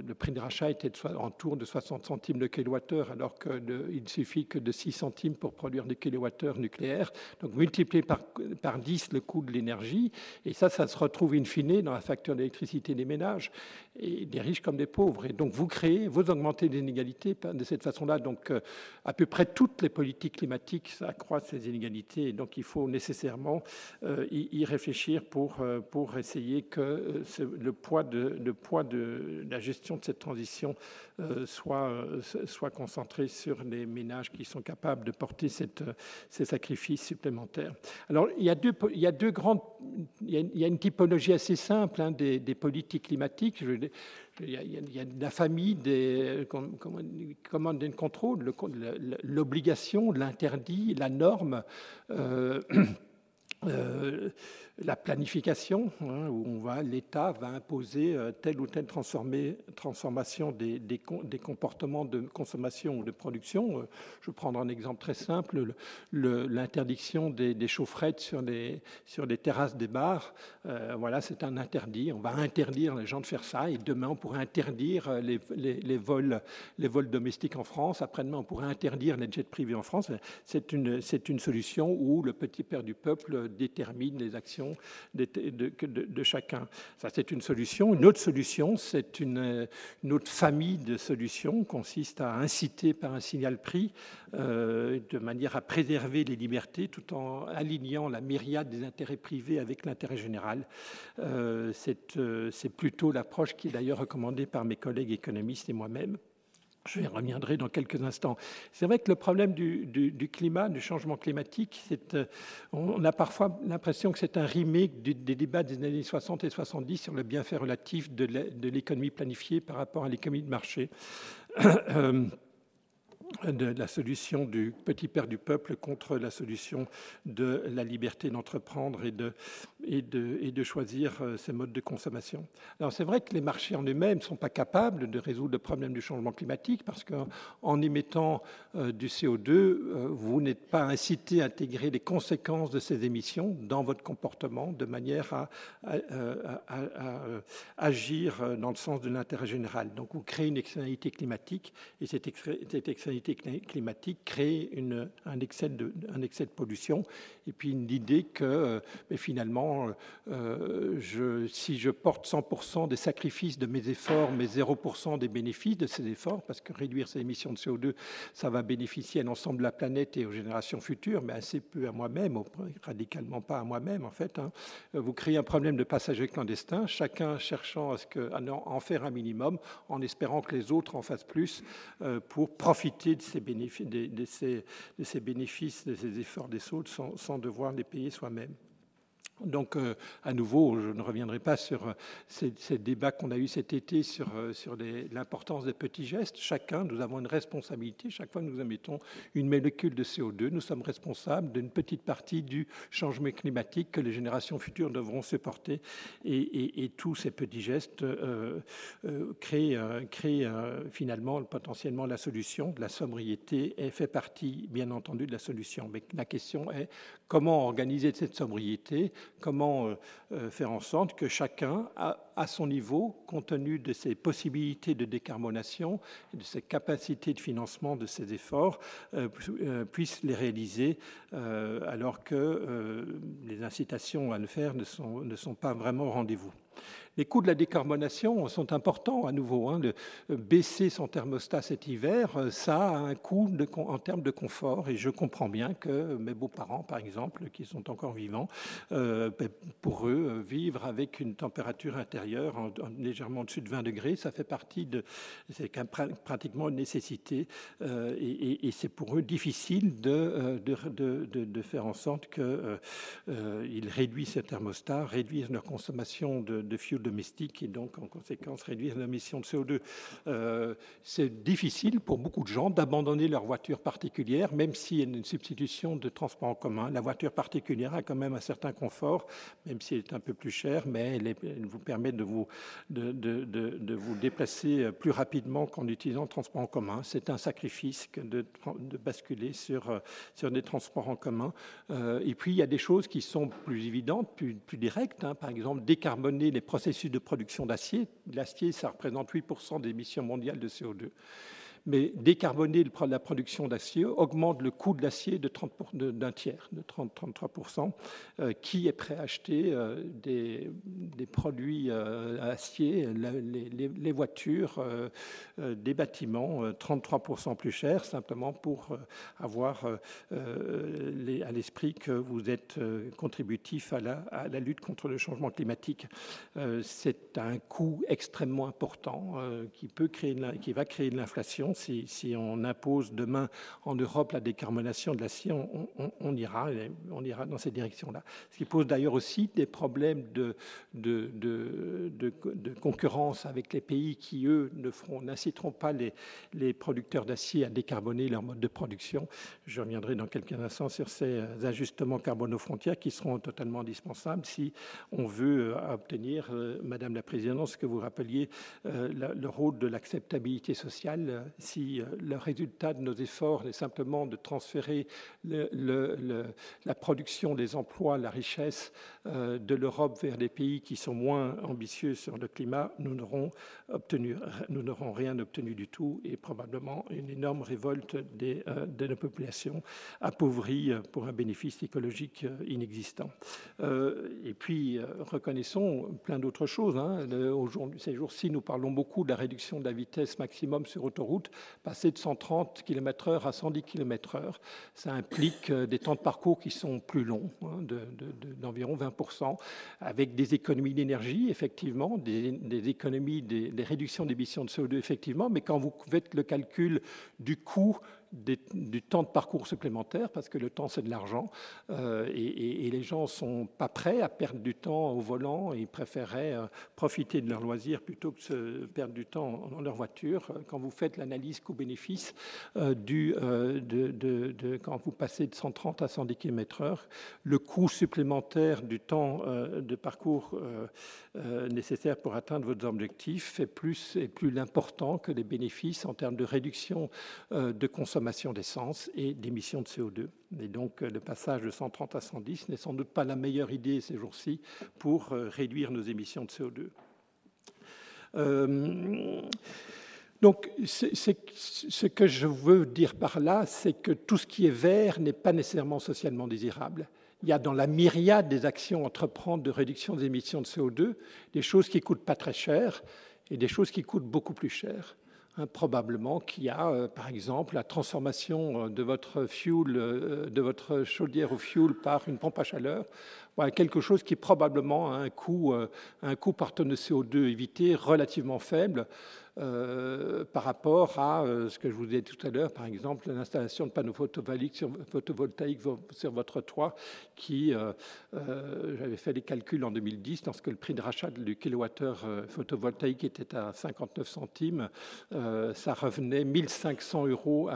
le, prix de rachat était en tour de 60 centimes le kilowattheure, alors qu'il ne suffit que de 6 centimes pour produire des kilowattheures nucléaires. Donc multiplié par, par 10 le coût de l'énergie, et ça, ça se retrouve in fine dans la facture d'électricité des ménages et des riches comme des pauvres. Et donc vous créez, vous augmentez les inégalités de cette façon-là. Donc euh, à peu près toutes les politiques climatiques accroissent ces inégalités. Et donc il faut nécessairement euh, y, réfléchir pour, euh, pour essayer que le poids, de, le poids de la gestion de cette transition soit, soit concentré sur les ménages qui sont capables de porter ces sacrifices supplémentaires. Alors il y a deux, il y a deux grandes, il y a, une typologie assez simple hein, des, des, politiques climatiques. Il y, a, la famille des command and control, l'obligation, l'interdit, la norme. Euh, euh, la planification, hein, où l'État va imposer euh, telle ou telle transformation des, comportements de consommation ou de production. Euh, je vais prendre un exemple très simple, l'interdiction des, chaufferettes sur les, terrasses des bars. Euh, voilà, c'est un interdit. On va interdire les gens de faire ça et demain on pourrait interdire les, vols, domestiques en France. Après-demain on pourrait interdire les jets privés en France. C'est une solution où le petit père du peuple détermine les actions de, chacun. Ça, c'est une solution. Une autre solution, c'est une, autre famille de solutions, consiste à inciter par un signal prix, euh, de manière à préserver les libertés tout en alignant la myriade des intérêts privés avec l'intérêt général. Euh, euh, c'est plutôt l'approche qui est d'ailleurs recommandée par mes collègues économistes et moi-même. Je y reviendrai dans quelques instants. C'est vrai que le problème du, climat, du changement climatique, euh, on a parfois l'impression que c'est un remake des débats des années 60 et 70 sur le bienfait relatif de l'économie planifiée par rapport à l'économie de marché. De la solution du petit père du peuple contre la solution de la liberté d'entreprendre et de, et, de, et de choisir euh, ces modes de consommation. Alors c'est vrai que les marchés en eux-mêmes ne sont pas capables de résoudre le problème du changement climatique parce qu'en émettant euh, du CO2, euh, vous n'êtes pas incité à intégrer les conséquences de ces émissions dans votre comportement de manière à, à agir dans le sens de l'intérêt général. Donc vous créez une externalité climatique et cette, externalité climatique crée une, un, excès de, pollution et puis l'idée que euh, finalement, euh, si je porte 100% des sacrifices de mes efforts, mais 0% des bénéfices de ces efforts, parce que réduire ces émissions de CO2, ça va bénéficier à l'ensemble de la planète et aux générations futures, mais assez peu à moi-même, radicalement pas à moi-même en fait. Hein. Vous créez un problème de passagers clandestins, chacun cherchant à, ce en faire un minimum, en espérant que les autres en fassent plus euh, pour profiter de ces bénéfices, de, ces, de ces efforts des autres sans, sans devoir les payer soi-même. Donc, euh, à nouveau, je ne reviendrai pas sur euh, ces, débats qu'on a eu cet été sur, euh, l'importance des petits gestes. Chacun, nous avons une responsabilité. Chaque fois que nous émettons une molécule de CO2, nous sommes responsables d'une petite partie du changement climatique que les générations futures devront supporter. Et, tous ces petits gestes créent, créent finalement potentiellement la solution. La sobriété et fait partie, bien entendu, de la solution. Mais la question est comment organiser cette sobriété comment faire en sorte que chacun, à, son niveau, compte tenu de ses possibilités de décarbonation de ses capacités de financement de ses efforts, puisse les réaliser, alors que les incitations à le faire ne sont pas vraiment au rendez-vous. Les coûts de la décarbonation sont importants à nouveau. Hein. baisser son thermostat cet hiver, euh, ça a un coût en termes de confort. Et je comprends bien que mes beaux-parents, par exemple, qui sont encore vivants, euh, ben, pour eux, euh, vivre avec une température intérieure légèrement au-dessus de 20 degrés, ça fait partie de. C'est pratiquement une nécessité. et, c'est pour eux difficile de, de, faire en sorte qu'ils réduisent ce thermostat, réduisent leur consommation de, de fuel domestique et donc en conséquence réduire l'émission de CO2. Euh, c'est difficile pour beaucoup de gens d'abandonner leur voiture particulière, même s'il y a une substitution de transport en commun. La voiture particulière a quand même un certain confort, même si elle est un peu plus chère, mais elle, vous permet de vous, déplacer plus rapidement qu'en utilisant le transport en commun. C'est un sacrifice de, basculer sur, sur des transports en commun. Euh, et puis, il y a des choses qui sont plus évidentes, plus, plus directes. Hein. Par exemple, décarboner les processus de production d'acier. L'acier, ça représente 8% des émissions mondiales de CO2 mais décarboner la production d'acier augmente le coût de l'acier d'un tiers, de 30-33%. Euh, qui est prêt à acheter euh, des, produits euh, acier, les, voitures, des bâtiments, 33% plus chers, simplement pour avoir à l'esprit que vous êtes contributif à la, à la, lutte contre le changement climatique. C'est un coût extrêmement important qui, peut créer, qui va créer de l'inflation si, on impose demain en Europe la décarbonation de l'acier, on, ira, on ira dans cette direction-là. Ce qui pose d'ailleurs aussi des problèmes de, concurrence avec les pays qui, eux, n'inciteront pas les, les producteurs d'acier à décarboner leur mode de production. Je reviendrai dans quelques instants sur ces ajustements carbone aux frontières qui seront totalement indispensables si on veut euh, obtenir, euh, Madame la Présidente, ce que vous rappeliez, euh, le rôle de l'acceptabilité sociale si euh, le résultat de nos efforts est simplement de transférer la production des emplois, la richesse euh, de l'Europe vers des pays qui sont moins ambitieux sur le climat, nous n'aurons rien obtenu du tout et probablement une énorme révolte euh, de la population appauvrie pour un bénéfice écologique inexistant. et puis, reconnaissons plein d'autres choses. Hein. Ces jours-ci, nous parlons beaucoup de la réduction de la vitesse maximum sur autoroute passer de 130 km/h à 110 km/h. Ça implique euh, des temps de parcours qui sont plus longs, hein, d'environ 20%, avec des économies d'énergie, effectivement, des, économies, des, des réductions d'émissions de CO2, effectivement, mais quand vous faites le calcul du coût du temps de parcours supplémentaire, parce que le temps, c'est de l'argent, euh, et, les gens ne sont pas prêts à perdre du temps au volant, ils préféreraient euh, profiter de leur loisir plutôt que de perdre du temps dans leur voiture. Quand vous faites l'analyse coût-bénéfice euh, du, quand vous passez de 130 à 110 km/h, le coût supplémentaire du temps de parcours nécessaire pour atteindre votre objectif est plus, est plus important que les bénéfices en termes de réduction de consommation d'essence et d'émissions de CO2. Et donc euh, le passage de 130 à 110 n'est sans doute pas la meilleure idée ces jours-ci pour euh, réduire nos émissions de CO2. Euh, donc, ce que je veux dire par là, c'est que tout ce qui est vert n'est pas nécessairement socialement désirable. Il y a dans la myriade des actions à entreprendre de réduction des émissions de CO2 des choses qui coûtent pas très cher et des choses qui coûtent beaucoup plus cher. Hein, probablement qu'il y a, euh, par exemple, la transformation euh, de votre fuel, euh, de votre chaudière au fuel par une pompe à chaleur. Voilà, quelque chose qui probablement a un coût, un coût par tonne de CO2 évité relativement faible. Euh, par rapport à euh, ce que je vous disais tout à l'heure, par exemple l'installation de panneaux photovoltaïques sur, votre toit, qui, euh, j'avais fait les calculs en 2010, lorsque le prix de rachat du kilowattheure photovoltaïque était à 59 centimes, ça revenait 1500 euros,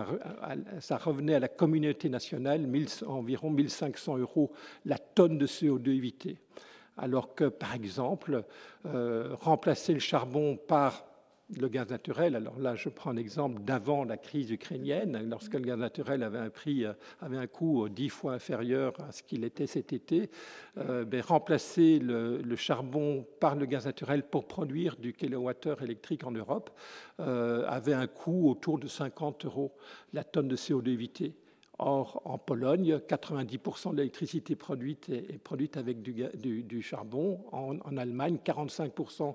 ça revenait à la communauté nationale environ 1500 euros la tonne de CO2 évité. Alors que, par exemple, remplacer le charbon par le gaz naturel, alors là je prends l'exemple d'avant la crise ukrainienne, lorsque le gaz naturel avait un prix, euh, un coût dix fois inférieur à ce qu'il était cet été, euh, ben, remplacer le, charbon par le gaz naturel pour produire du kilowattheure électrique en Europe euh, avait un coût autour de 50 euros la tonne de CO2 évité. Or, en Pologne, 90% de l'électricité produite est, produite avec du, charbon. En, Allemagne, 45%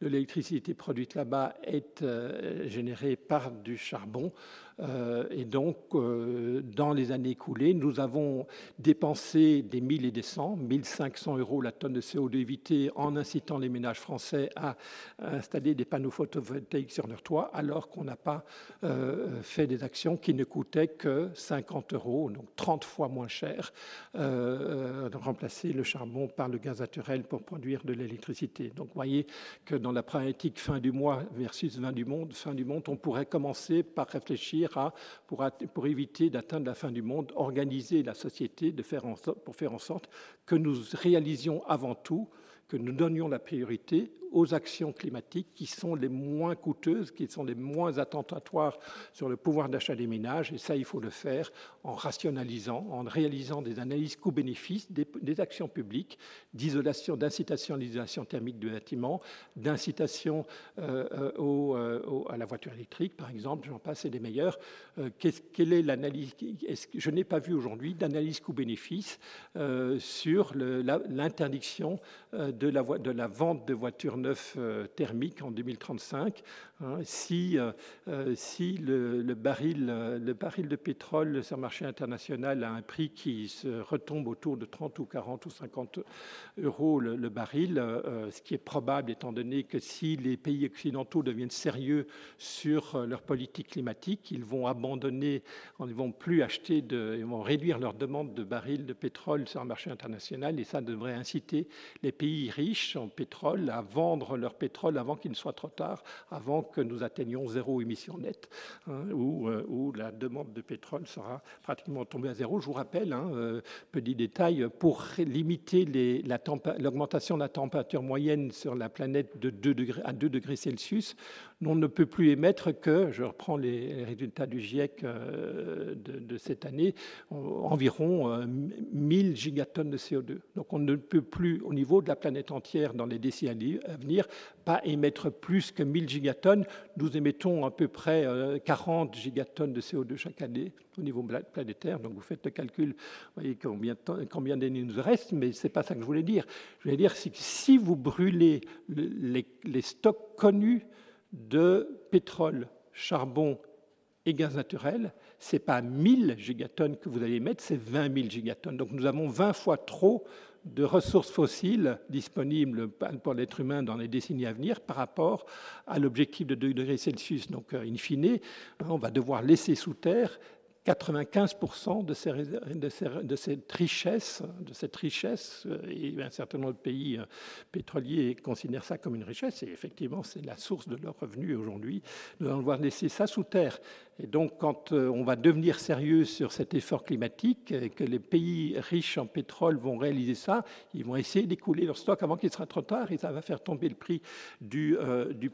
de l'électricité produite là-bas est euh, générée par du charbon. Euh, et donc, euh, dans les années écoulées, nous avons dépensé des 1000 et des 100, 1500 euros la tonne de CO2 évité en incitant les ménages français à installer des panneaux photovoltaïques sur leur toit, alors qu'on n'a pas euh, fait des actions qui ne coûtaient que 50 euros, donc 30 fois moins cher, de remplacer le charbon par le gaz naturel pour produire de l'électricité. Donc, voyez que dans la problématique fin du mois versus fin du monde, fin du monde, on pourrait commencer par réfléchir pour, éviter d'atteindre la fin du monde, organiser la société pour faire en sorte que nous réalisions avant tout, que nous donnions la priorité aux actions climatiques qui sont les moins coûteuses, qui sont les moins attentatoires sur le pouvoir d'achat des ménages. Et ça, il faut le faire en rationalisant, en réalisant des analyses coûts-bénéfices des, actions publiques d'isolation, d'incitation à l'isolation thermique du bâtiment, d'incitation euh, euh, euh, à la voiture électrique, par exemple, j'en passe, et des meilleurs. quelle est l'analyse Je n'ai pas vu aujourd'hui d'analyse coût-bénéfice sur l'interdiction de la, de la vente de voitures euh, thermique en 2035. Hein. si, euh, euh, si le, baril, le baril de pétrole sur le marché international a un prix qui se retombe autour de 30 ou 40 ou 50 euros le, baril, ce qui est probable étant donné que si les pays occidentaux deviennent sérieux sur leur politique climatique, ils vont abandonner, ils vont plus acheter, ils vont réduire leur demande de barils de pétrole sur le marché international et ça devrait inciter les pays riches en pétrole à vendre leur pétrole avant qu'il ne soit trop tard, avant que nous atteignions zéro émission nette, hein, euh, où, la demande de pétrole sera pratiquement tombée à zéro. Je vous rappelle, hein, euh, petit détail, pour limiter l'augmentation de la température moyenne sur la planète de 2 degrés, à 2 degrés Celsius, on ne peut plus émettre que, je reprends les résultats du GIEC euh, de, cette année, environ 1000 gigatonnes de CO2. Donc on ne peut plus, au niveau de la planète entière, dans les décennies à venir, pas émettre plus que 1000 gigatonnes. Nous émettons à peu près 40 euh, gigatonnes de CO2 chaque année au niveau planétaire. Donc vous faites le calcul, vous voyez combien, combien d'années nous reste, mais ce n'est pas ça que je voulais dire. Je voulais dire que si vous brûlez les, les stocks connus de pétrole, charbon et gaz naturel, ce n'est pas 1000 gigatonnes que vous allez émettre, c'est 20 000 gigatonnes. Donc nous avons 20 fois trop de ressources fossiles disponibles pour l'être humain dans les décennies à venir par rapport à l'objectif de 2 degrés Celsius. Donc, euh, in fine, on va devoir laisser sous terre 95% de, ces, de, de, cette richesse, de cette richesse, euh, et un certain nombre de pays euh, pétroliers considèrent ça comme une richesse, et effectivement, c'est la source de leurs revenus aujourd'hui. Nous allons devoir laisser ça sous terre. Et donc, quand euh, on va devenir sérieux sur cet effort climatique, et que les pays riches en pétrole vont réaliser ça, ils vont essayer d'écouler leur stock avant qu'il sera trop tard, et ça va faire tomber le prix du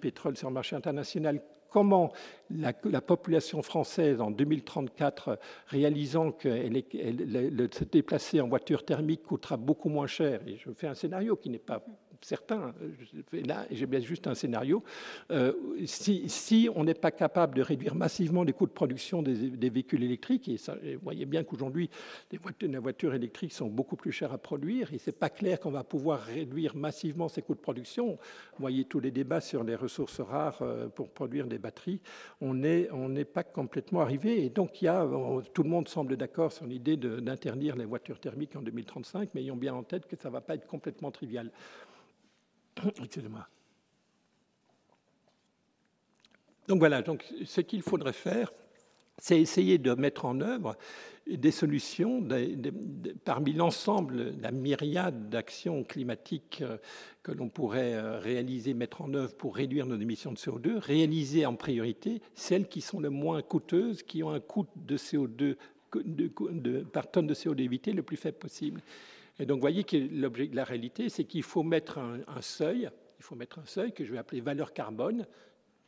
pétrole sur le marché international comment la, population française en 2034, réalisant que se déplacer en voiture thermique coûtera beaucoup moins cher, je fais un scénario qui n'est pas certains, là j'ai bien juste un scénario, euh, si, on n'est pas capable de réduire massivement les coûts de production des, véhicules électriques, et, vous voyez bien qu'aujourd'hui les voitures, électriques sont beaucoup plus chères à produire, et c'est pas clair qu'on va pouvoir réduire massivement ces coûts de production. Vous voyez tous les débats sur les ressources rares euh, pour produire des batteries, on n'est pas complètement arrivé, et donc tout le monde semble d'accord sur l'idée d'interdire les voitures thermiques en 2035, mais ayons bien en tête que ça ne va pas être complètement trivial. Excusez-moi. Donc voilà, donc ce qu'il faudrait faire, c'est essayer de mettre en œuvre des solutions parmi l'ensemble, la myriade d'actions climatiques euh, que l'on pourrait euh, réaliser, mettre en œuvre pour réduire nos émissions de CO2, réaliser en priorité celles qui sont les moins coûteuses, qui ont un coût de CO2 de, par tonne de CO2 évité le plus faible possible. Et donc, vous voyez que la réalité, c'est qu'il faut mettre un, seuil, il faut mettre un seuil que je vais appeler valeur carbone,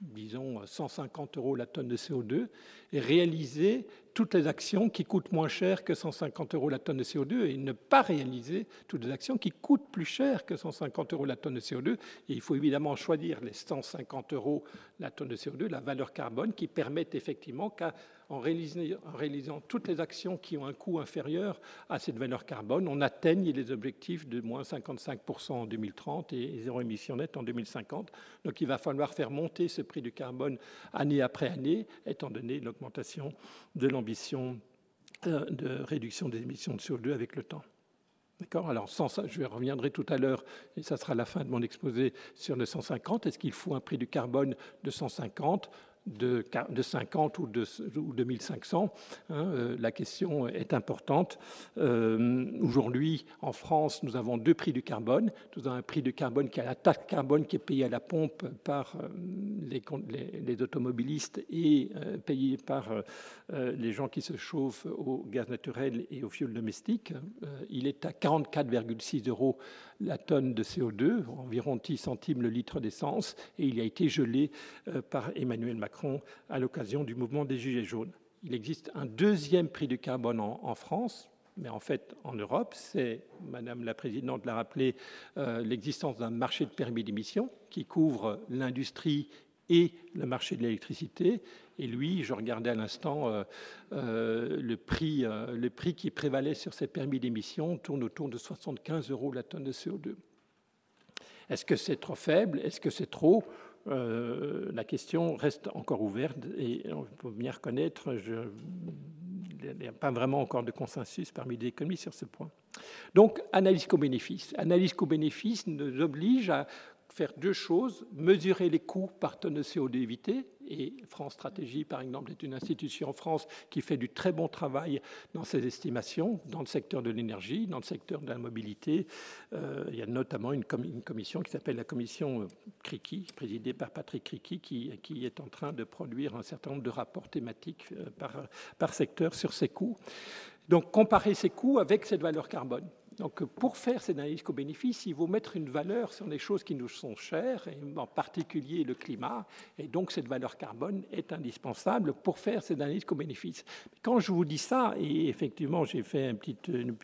disons 150 euros la tonne de CO2, et réaliser toutes les actions qui coûtent moins cher que 150 euros la tonne de CO2 et ne pas réaliser toutes les actions qui coûtent plus cher que 150 euros la tonne de CO2. Et il faut évidemment choisir les 150 euros la tonne de CO2, la valeur carbone, qui permettent effectivement qu'à en réalisant, toutes les actions qui ont un coût inférieur à cette valeur carbone, on atteigne les objectifs de moins 55% en 2030 et zéro émission nette en 2050. Donc il va falloir faire monter ce prix du carbone année après année, étant donné l'augmentation de l'ambition euh, de réduction des émissions de CO2 avec le temps. D'accord? Alors, sans ça, je reviendrai tout à l'heure, et ça sera la fin de mon exposé sur le 150. Est-ce qu'il faut un prix du carbone de 150 de, de 50 ou de, ou 2500. Hein, euh, la question est importante. Euh, aujourd'hui, en France, nous avons deux prix du carbone. Nous avons un prix du carbone qui est la taxe carbone qui est payée à la pompe par euh, les, les, automobilistes et payée par les gens qui se chauffent au gaz naturel et au fioul domestique. il est à 44,6 euros la tonne de CO2, environ 10 centimes le litre d'essence, et il a été gelé par Emmanuel Macron à l'occasion du mouvement des Gilets jaunes. Il existe un deuxième prix du carbone en, France, mais en fait en Europe, c'est, Madame la Présidente l'a rappelé, euh, l'existence d'un marché de permis d'émission qui couvre l'industrie et le marché de l'électricité. Et lui, je regardais à l'instant, euh, euh, le, le prix qui prévalait sur ces permis d'émission tourne autour de 75 euros la tonne de CO2. Est-ce que c'est trop faible? Est-ce que c'est trop? Euh, la question reste encore ouverte et on peut bien reconnaître, il n'y a pas vraiment encore de consensus parmi les économistes sur ce point. Donc, analyse co-bénéfice. Analyse co-bénéfice nous oblige à faire deux choses, mesurer les coûts par tonne de CO2 évité, et France Stratégie, par exemple, est une institution en France qui fait du très bon travail dans ses estimations, dans le secteur de l'énergie, dans le secteur de la mobilité. Euh, il y a notamment une, commission qui s'appelle la commission euh, présidée par Patrick Criki, qui, est en train de produire un certain nombre de rapports thématiques euh, par, par secteur sur ces coûts. Donc, comparer ces coûts avec cette valeur carbone. Donc, pour faire cette analyse co-bénéfice, il faut mettre une valeur sur les choses qui nous sont chères, et en particulier le climat. Et donc, cette valeur carbone est indispensable pour faire cette analyse co-bénéfice. Quand je vous dis ça, et effectivement, j'ai fait une petite, une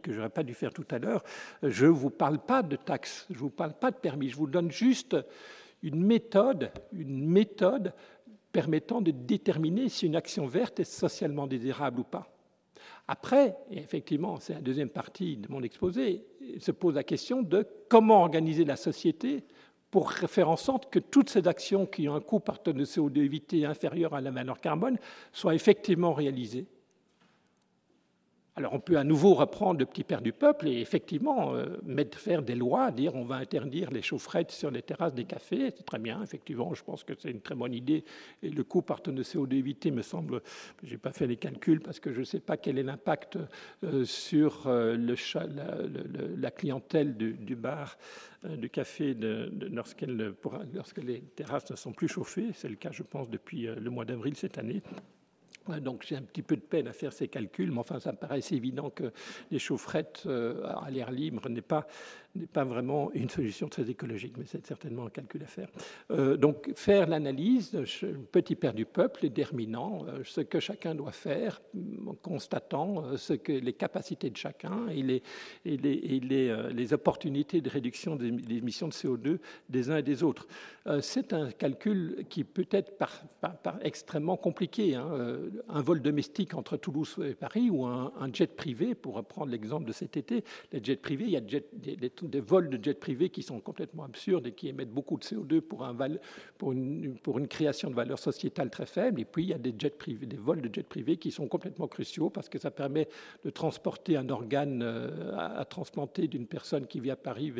que je n'aurais pas dû faire tout à l'heure, je ne vous parle pas de taxes, je ne vous parle pas de permis, je vous donne juste une méthode, une méthode permettant de déterminer si une action verte est socialement désirable ou pas. Après, et effectivement, c'est la deuxième partie de mon exposé, se pose la question de comment organiser la société pour faire en sorte que toutes ces actions qui ont un coût par tonne de CO2 évité inférieur à la valeur carbone soient effectivement réalisées. Alors on peut à nouveau reprendre le petit père du peuple et effectivement euh, mettre, faire des lois, dire on va interdire les chaufferettes sur les terrasses des cafés, c'est très bien, effectivement, je pense que c'est une très bonne idée. Et le coût par de CO2 évité me semble, je n'ai pas fait les calculs parce que je ne sais pas quel est l'impact euh, sur euh, la, clientèle du, bar, du café de, lorsque les terrasses ne sont plus chauffées. C'est le cas, je pense, depuis le mois d'avril cette année. Donc j'ai un petit peu de peine à faire ces calculs, mais enfin ça me paraît évident que les chaufferettes euh, à l'air libre n'est pas n'est pas vraiment une solution très écologique, mais c'est certainement un calcul à faire. Euh, donc faire l'analyse, petit père du peuple, déterminant euh, ce que chacun doit faire, en constatant euh, ce que les capacités de chacun et les, et et opportunités de réduction des, émissions de CO2 des uns et des autres. c'est un calcul qui peut être extrêmement compliqué. Hein. un vol domestique entre Toulouse et Paris ou un, jet privé, pour reprendre l'exemple de cet été, les jets privés, il y a des, des des vols de jets privés qui sont complètement absurdes et qui émettent beaucoup de CO2 pour, un pour, une, une création de valeur sociétale très faible. Et puis, il y a des, jets privés, des vols de jets privés qui sont complètement cruciaux parce que ça permet de transporter un organe euh, à, transplanter d'une personne qui vit à Paris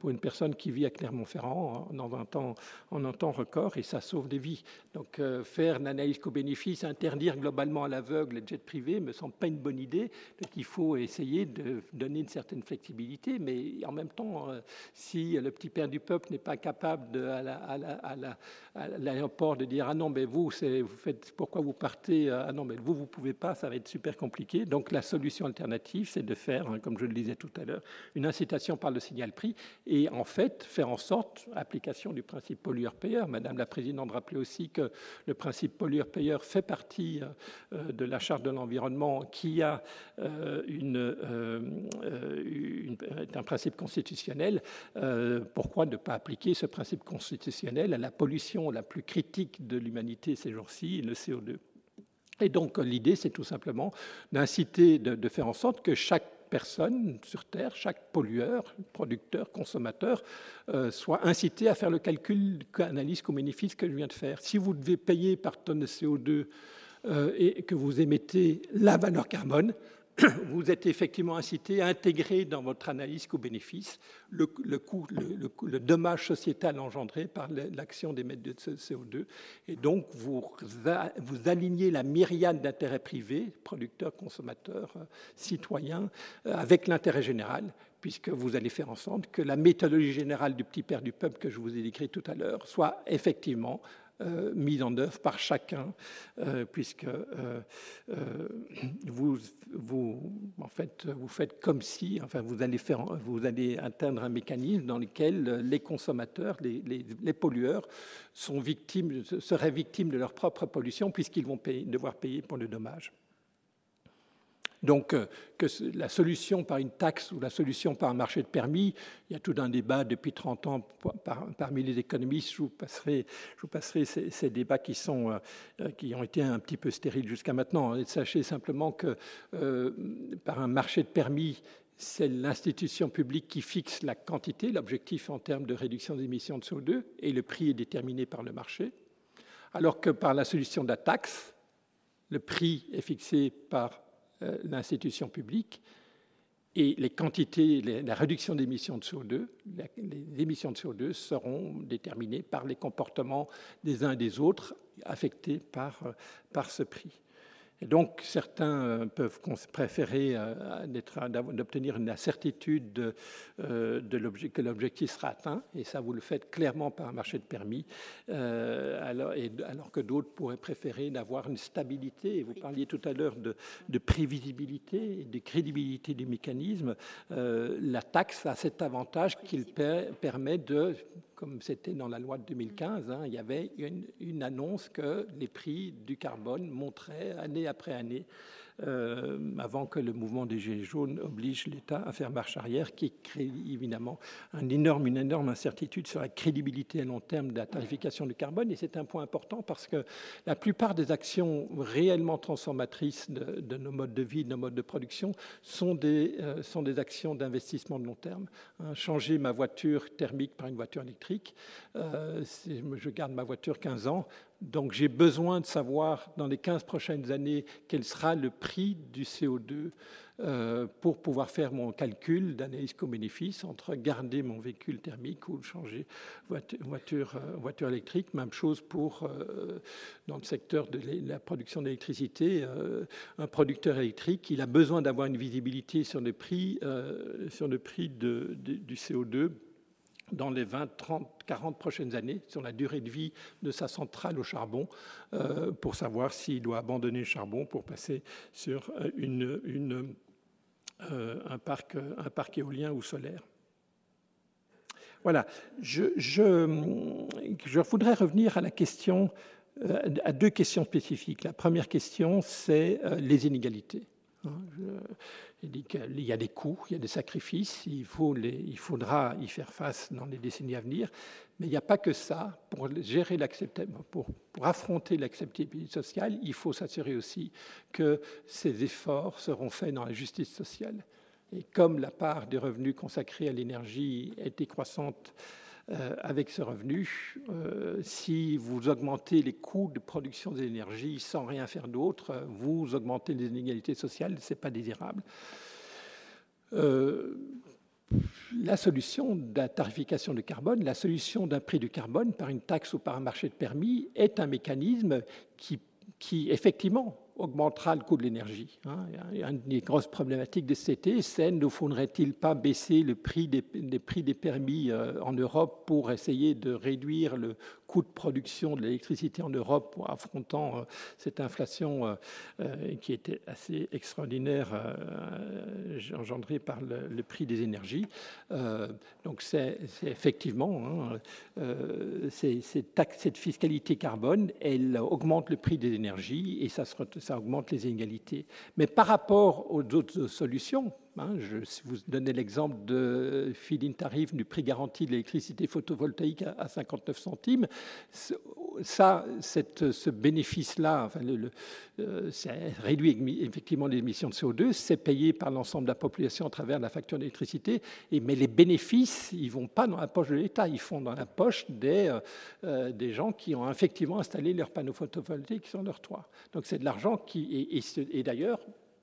pour une personne qui vit à Clermont-Ferrand en, un temps, en un temps record et ça sauve des vies. Donc, euh, faire l'analyse co-bénéfice, interdire interdire globalement à l'aveugle les jets privés me semble pas une bonne idée. Donc il faut essayer de donner une certaine flexibilité, mais en même temps, euh, si le petit père du peuple n'est pas capable à l'aéroport de dire ah non mais vous vous faites pourquoi vous partez ah non mais vous vous pouvez pas, ça va être super compliqué. Donc la solution alternative, c'est de faire, hein, comme je le disais tout à l'heure, une incitation par le signal prix et en fait faire en sorte, application du principe pollueur-payeur. Madame la présidente rappelait aussi que le principe pollueur-payeur fait partie euh, de la charte de l'environnement qui a euh, euh, un principe. Pourquoi ne pas appliquer ce principe constitutionnel à la pollution la plus critique de l'humanité ces jours-ci, le CO2 et donc l'idée, c'est tout simplement d'inciter, de, faire en sorte que chaque personne sur Terre, chaque pollueur, producteur, consommateur, euh, soit incité à faire le calcul analyse co-bénéfice que je viens de faire. Si vous devez payer par tonne de CO2 euh, et que vous émettez la valeur carbone, vous êtes effectivement incité à intégrer dans votre analyse coût-bénéfice le, dommage sociétal engendré par l'action d'émettre de CO2. Et donc, vous, vous alignez la myriade d'intérêts privés, producteurs, consommateurs, citoyens, euh, avec l'intérêt général, puisque vous allez faire en sorte que la méthodologie générale du petit père du peuple que je vous ai décrit tout à l'heure soit effectivement euh, mise en œuvre par chacun, euh, puisque euh, vous, vous, faites comme si, enfin, vous allez, faire, vous allez atteindre un mécanisme dans lequel les consommateurs, les, pollueurs, seraient victimes de leur propre pollution, puisqu'ils vont devoir payer pour le dommage. Donc, euh, que la solution par une taxe ou la solution par un marché de permis, il y a tout un débat depuis 30 ans parmi les économistes. Je vous passerai, ces, débats qui, sont, euh, euh, qui ont été un petit peu stériles jusqu'à maintenant. Et sachez simplement que par un marché de permis, c'est l'institution publique qui fixe la quantité, l'objectif en termes de réduction des émissions de CO2, et le prix est déterminé par le marché. Alors que par la solution de la taxe, le prix est fixé par l'institution publique et les quantités, la réduction d'émissions de CO2, les émissions de CO2 seront déterminées par les comportements des uns et des autres affectés par, par ce prix donc, certains euh, peuvent préférer euh, d'obtenir une certitude euh, de, que l'objectif sera atteint, et ça, vous le faites clairement par un marché de permis, alors, que d'autres pourraient préférer d'avoir une stabilité. Et vous parliez tout à l'heure de, prévisibilité et de crédibilité du mécanisme. la taxe a cet avantage qu'il permet de comme c'était dans la loi de 2015, hein, il y avait une, annonce que les prix du carbone montraient année après année euh, avant que le mouvement des Gilets jaunes oblige l'État à faire marche arrière, qui crée évidemment une énorme incertitude sur la crédibilité à long terme de la tarification du carbone. Et c'est un point important parce que la plupart des actions réellement transformatrices de, nos modes de vie, de nos modes de production, sont des, euh, sont des actions d'investissement de long terme. Hein, changer ma voiture thermique par une voiture électrique, euh, je garde ma voiture 15 ans, donc j'ai besoin de savoir dans les 15 prochaines années quel sera le prix du CO2 euh, pour pouvoir faire mon calcul d'analyse co-bénéfice entre garder mon véhicule thermique ou changer voiture, euh, voiture, électrique. Même chose pour, euh, dans le secteur de la production d'électricité, un producteur électrique, il a besoin d'avoir une visibilité sur le prix, du CO2 dans les 20, 30, 40 prochaines années sur la durée de vie de sa centrale au charbon euh, pour savoir s'il doit abandonner le charbon pour passer sur euh, une, euh, un, parc, un parc éolien ou solaire. Voilà, je, je, je voudrais revenir à la question, à deux questions spécifiques. La première question, c'est les inégalités. Il y a des coûts, il y a des sacrifices, il, faut il faudra y faire face dans les décennies à venir, mais il n'y a pas que ça. Pour, gérer pour, affronter l'acceptabilité sociale, il faut s'assurer aussi que ces efforts seront faits dans la justice sociale. Et comme la part des revenus consacrés à l'énergie était croissante euh, avec ce revenu, euh, si vous augmentez les coûts de production d'énergie sans rien faire d'autre, vous augmentez les inégalités sociales, ce n'est pas désirable. Euh, la solution de la tarification du carbone, la solution d'un prix du carbone par une taxe ou par un marché de permis est un mécanisme qui, qui effectivement, augmentera le coût de l'énergie. Hein. Une des grosses problématiques de cet été, c'est ne faudrait-il pas baisser le prix des, prix des permis euh, en Europe pour essayer de réduire le coût de production de l'électricité en Europe affrontant euh, cette inflation euh, qui était assez extraordinaire engendrée par le, prix des énergies. donc c'est effectivement hein, cette fiscalité carbone, elle augmente le prix des énergies et ça augmente les inégalités. Mais par rapport aux autres solutions, hein, je vous donnez l'exemple de feed-in tarif du prix garanti de l'électricité photovoltaïque à 59 centimes, ça, ce bénéfice-là, euh, réduit effectivement les émissions de CO2, c'est payé par l'ensemble de la population à travers la facture d'électricité, mais les bénéfices, ils ne vont pas dans la poche de l'État, ils font dans la poche des, euh, euh, gens qui ont effectivement installé leurs panneaux photovoltaïques sur leur toit. Donc c'est de l'argent qui, et, et d'ailleurs,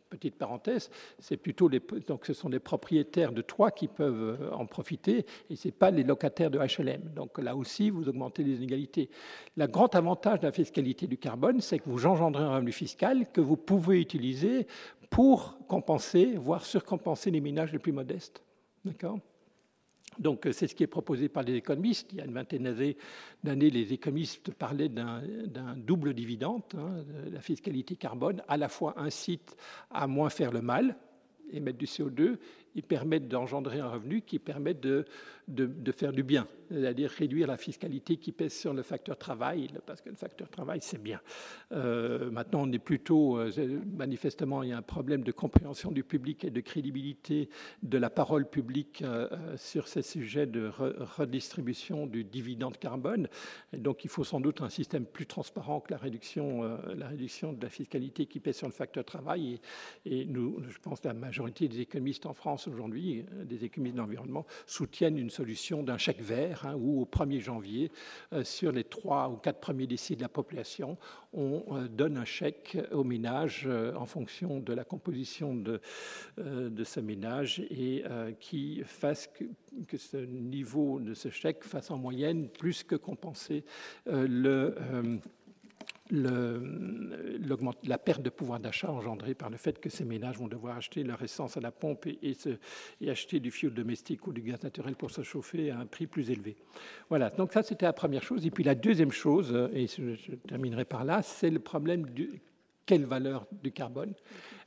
petite parenthèse, c'est plutôt les, ce sont les propriétaires de toits qui peuvent euh, en profiter et ce n'est pas les locataires de HLM. Donc là aussi, vous augmentez les inégalités. Le grand avantage de la fiscalité du carbone, c'est que vous engendrez un revenu fiscal que vous pouvez utiliser pour compenser, voire surcompenser les ménages les plus modestes. D'accord? Donc, c'est ce qui est proposé par les économistes. Il y a une vingtaine d'années, les économistes parlaient d'un double dividende. Hein, la fiscalité carbone, à la fois incite à moins faire le mal, émettre du CO2, ils permettent d'engendrer un revenu qui permet de, faire du bien, c'est-à-dire réduire la fiscalité qui pèse sur le facteur travail, parce que le facteur travail, c'est bien. Euh, maintenant, on est plutôt, euh, manifestement, il y a un problème de compréhension du public et de crédibilité de la parole publique euh, sur ces sujets de redistribution du dividende carbone. Et donc, il faut sans doute un système plus transparent que la réduction, de la fiscalité qui pèse sur le facteur travail. Et, et nous, je pense que la majorité des économistes en France aujourd'hui, des économistes d'environnement, soutiennent une solution d'un chèque vert, hein, où au 1er janvier, euh, sur les trois ou quatre premiers décès de la population, on euh, donne un chèque au ménage euh, en fonction de la composition de, de ce ménage et qui fasse que, que, ce niveau de ce chèque fasse en moyenne plus que compenser le la perte de pouvoir d'achat engendrée par le fait que ces ménages vont devoir acheter leur essence à la pompe et, et, acheter du fioul domestique ou du gaz naturel pour se chauffer à un prix plus élevé. Voilà, donc ça c'était la première chose. Et puis la deuxième chose, et je, terminerai par là, c'est le problème de quelle valeur du carbone?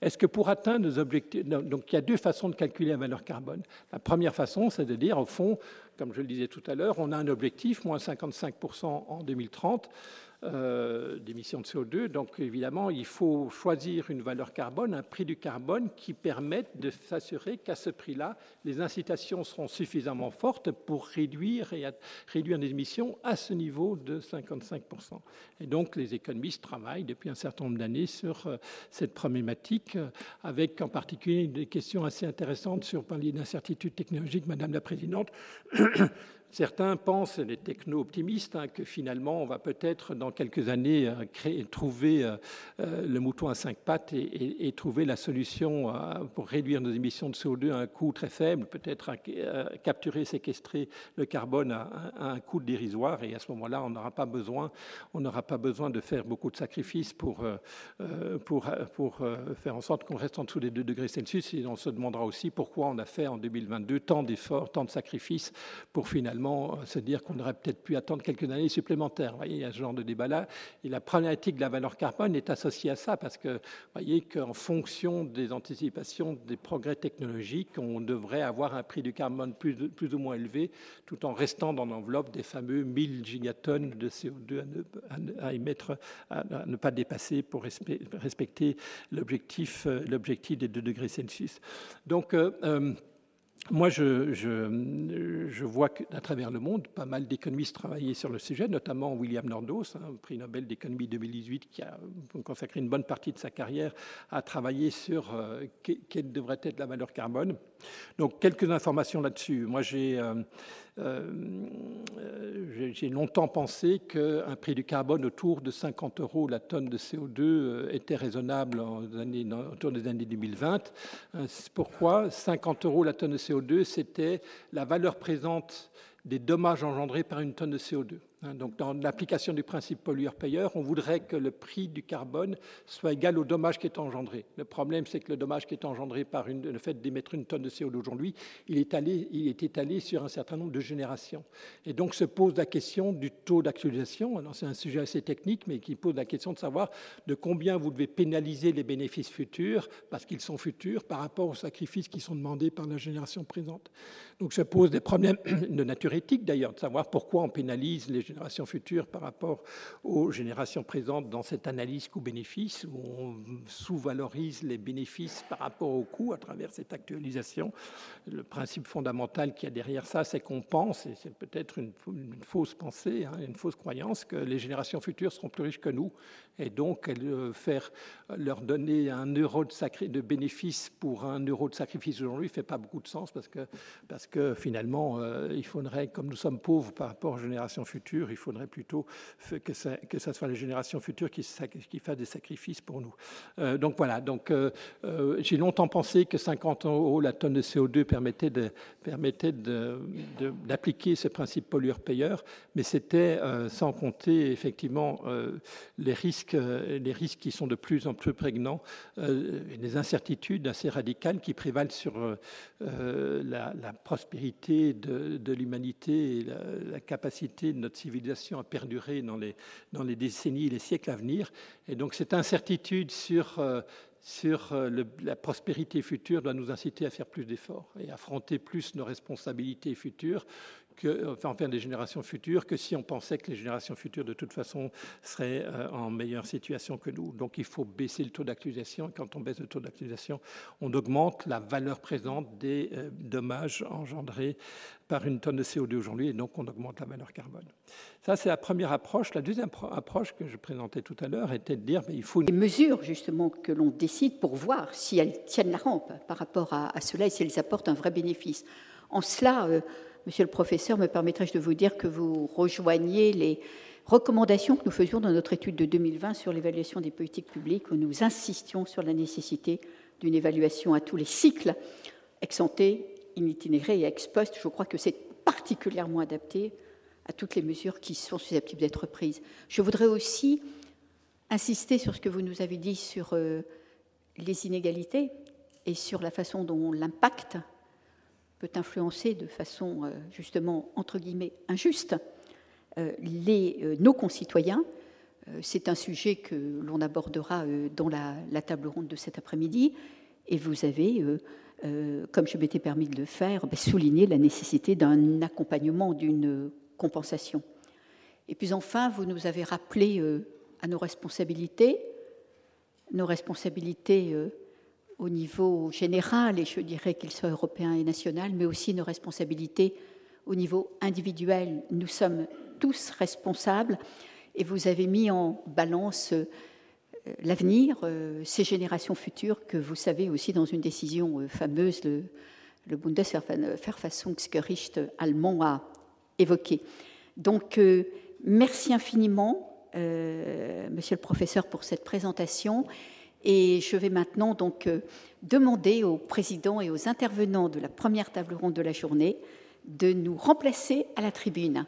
Est-ce que pour atteindre nos objectifs... Donc il y a deux façons de calculer la valeur carbone. La première façon, c'est de dire, au fond, comme je le disais tout à l'heure, on a un objectif, moins 55% en 2030. Euh, d'émissions de CO2. Donc évidemment, il faut choisir une valeur carbone, un prix du carbone qui permette de s'assurer qu'à ce prix-là, les incitations seront suffisamment fortes pour réduire, les émissions à ce niveau de 55%. Et donc les économistes travaillent depuis un certain nombre d'années sur euh, cette problématique, euh, avec en particulier des questions assez intéressantes sur parler d'incertitude technologique, Madame la Présidente. Certains pensent, les techno-optimistes, hein, que finalement, on va peut-être dans quelques années euh, trouver euh, euh, le mouton à cinq pattes et, trouver la solution pour réduire nos émissions de CO2 à un coût très faible, peut-être capturer, séquestrer le carbone à, un coût dérisoire. Et à ce moment-là, on n'aura pas besoin, de faire beaucoup de sacrifices pour, pour, pour faire en sorte qu'on reste en dessous des 2 degrés Celsius. Et on se demandera aussi pourquoi on a fait en 2022 tant d'efforts, tant de sacrifices pour finalement euh, se dire qu'on aurait peut-être pu attendre quelques années supplémentaires. Vous voyez, il y a ce genre de débat-là. Et la problématique de la valeur carbone est associée à ça, parce que vous voyez qu'en fonction des anticipations des progrès technologiques, on devrait avoir un prix du carbone plus, ou moins élevé, tout en restant dans l'enveloppe des fameux 1000 gigatonnes de CO2 à, émettre, à, ne pas dépasser pour respecter l'objectif, euh, des 2 degrés Celsius. Donc, euh, moi, je, je, vois qu'à travers le monde, pas mal d'économistes travaillaient sur le sujet, notamment William Nordos, hein, prix Nobel d'économie 2018, qui a consacré une bonne partie de sa carrière à travailler sur euh, quelle devrait être la valeur carbone. Donc, quelques informations là-dessus. Moi, j'ai euh, euh, longtemps pensé qu'un prix du carbone autour de 50 euros la tonne de CO2 euh, était raisonnable autour des années 2020. Pourquoi 50 euros la tonne de CO2, c'était la valeur présente des dommages engendrés par une tonne de CO2. Hein, donc, dans l'application du principe pollueur-payeur, on voudrait que le prix du carbone soit égal au dommage qui est engendré. Le problème, c'est que le dommage qui est engendré par le fait d'émettre une tonne de CO2 aujourd'hui, il il est étalé sur un certain nombre de générations. Et donc se pose la question du taux d'actualisation. C'est un sujet assez technique, mais qui pose la question de savoir de combien vous devez pénaliser les bénéfices futurs, parce qu'ils sont futurs, par rapport aux sacrifices qui sont demandés par la génération présente. Donc se posent des problèmes de nature éthique, d'ailleurs, de savoir pourquoi on pénalise les générations futures par rapport aux générations présentes dans cette analyse coût-bénéfice, où on sous-valorise les bénéfices par rapport aux coûts à travers cette actualisation. Le principe fondamental qu'il y a derrière ça, c'est qu'on pense, et c'est peut-être une, fausse pensée, hein, une fausse croyance, que les générations futures seront plus riches que nous, et donc euh, faire leur donner un euro de, de bénéfice pour un euro de sacrifice aujourd'hui ne fait pas beaucoup de sens, parce que, parce que finalement, euh, il faudrait, comme nous sommes pauvres par rapport aux générations futures, il faudrait plutôt que ça, que ça soit les générations futures qui, qui fassent des sacrifices pour nous. Euh, donc voilà, donc, euh, euh, j'ai longtemps pensé que 50 euros la tonne de CO2 permettait, d'appliquer ce principe pollueur-payeur, mais c'était sans compter effectivement les, risques, les risques qui sont de plus en plus prégnants, les incertitudes assez radicales qui prévalent sur la, prospérité de, l'humanité et la capacité de notre civilisation à perdurer dans les, dans les décennies et les siècles à venir. Et donc cette incertitude sur, euh, sur euh, la prospérité future doit nous inciter à faire plus d'efforts et affronter plus nos responsabilités futures que, enfin, envers des générations futures que si on pensait que les générations futures, de toute façon, seraient euh, en meilleure situation que nous. Donc il faut baisser le taux d'actualisation. Quand on baisse le taux d'actualisation, on augmente la valeur présente des dommages engendrés par une tonne de CO2 aujourd'hui, et donc on augmente la valeur carbone. Ça, c'est la première approche. La deuxième approche que je présentais tout à l'heure était de dire qu'il faut... Les mesures, justement, que l'on décide pour voir si elles tiennent la rampe par rapport à, cela et si elles apportent un vrai bénéfice. En cela, euh, monsieur le professeur, me permettrais-je de vous dire que vous rejoignez les recommandations que nous faisions dans notre étude de 2020 sur l'évaluation des politiques publiques, où nous insistions sur la nécessité d'une évaluation à tous les cycles, ex ante, in itinéré et ex post, je crois que c'est particulièrement adapté à toutes les mesures qui sont susceptibles d'être prises. Je voudrais aussi insister sur ce que vous nous avez dit sur euh, les inégalités et sur la façon dont l'impact peut influencer de façon euh, justement entre guillemets injuste euh, les, nos concitoyens. C'est un sujet que l'on abordera dans la, la, table ronde de cet après-midi. Et vous avez euh, comme je m'étais permis de le faire, ben, souligner la nécessité d'un accompagnement, d'une compensation. Et puis enfin, vous nous avez rappelé euh, à nos responsabilités, nos responsabilités euh, au niveau général, et je dirais qu'ils soient européens et national, mais aussi nos responsabilités au niveau individuel. Nous sommes tous responsables, et vous avez mis en balance euh, l'avenir, euh, ces générations futures que vous savez aussi dans une décision euh, fameuse, le, le Bundesverfassungsgericht allemand a évoqué. Donc, merci infiniment, monsieur le professeur, pour cette présentation. Et je vais maintenant donc demander aux présidents et aux intervenants de la première table ronde de la journée de nous remplacer à la tribune.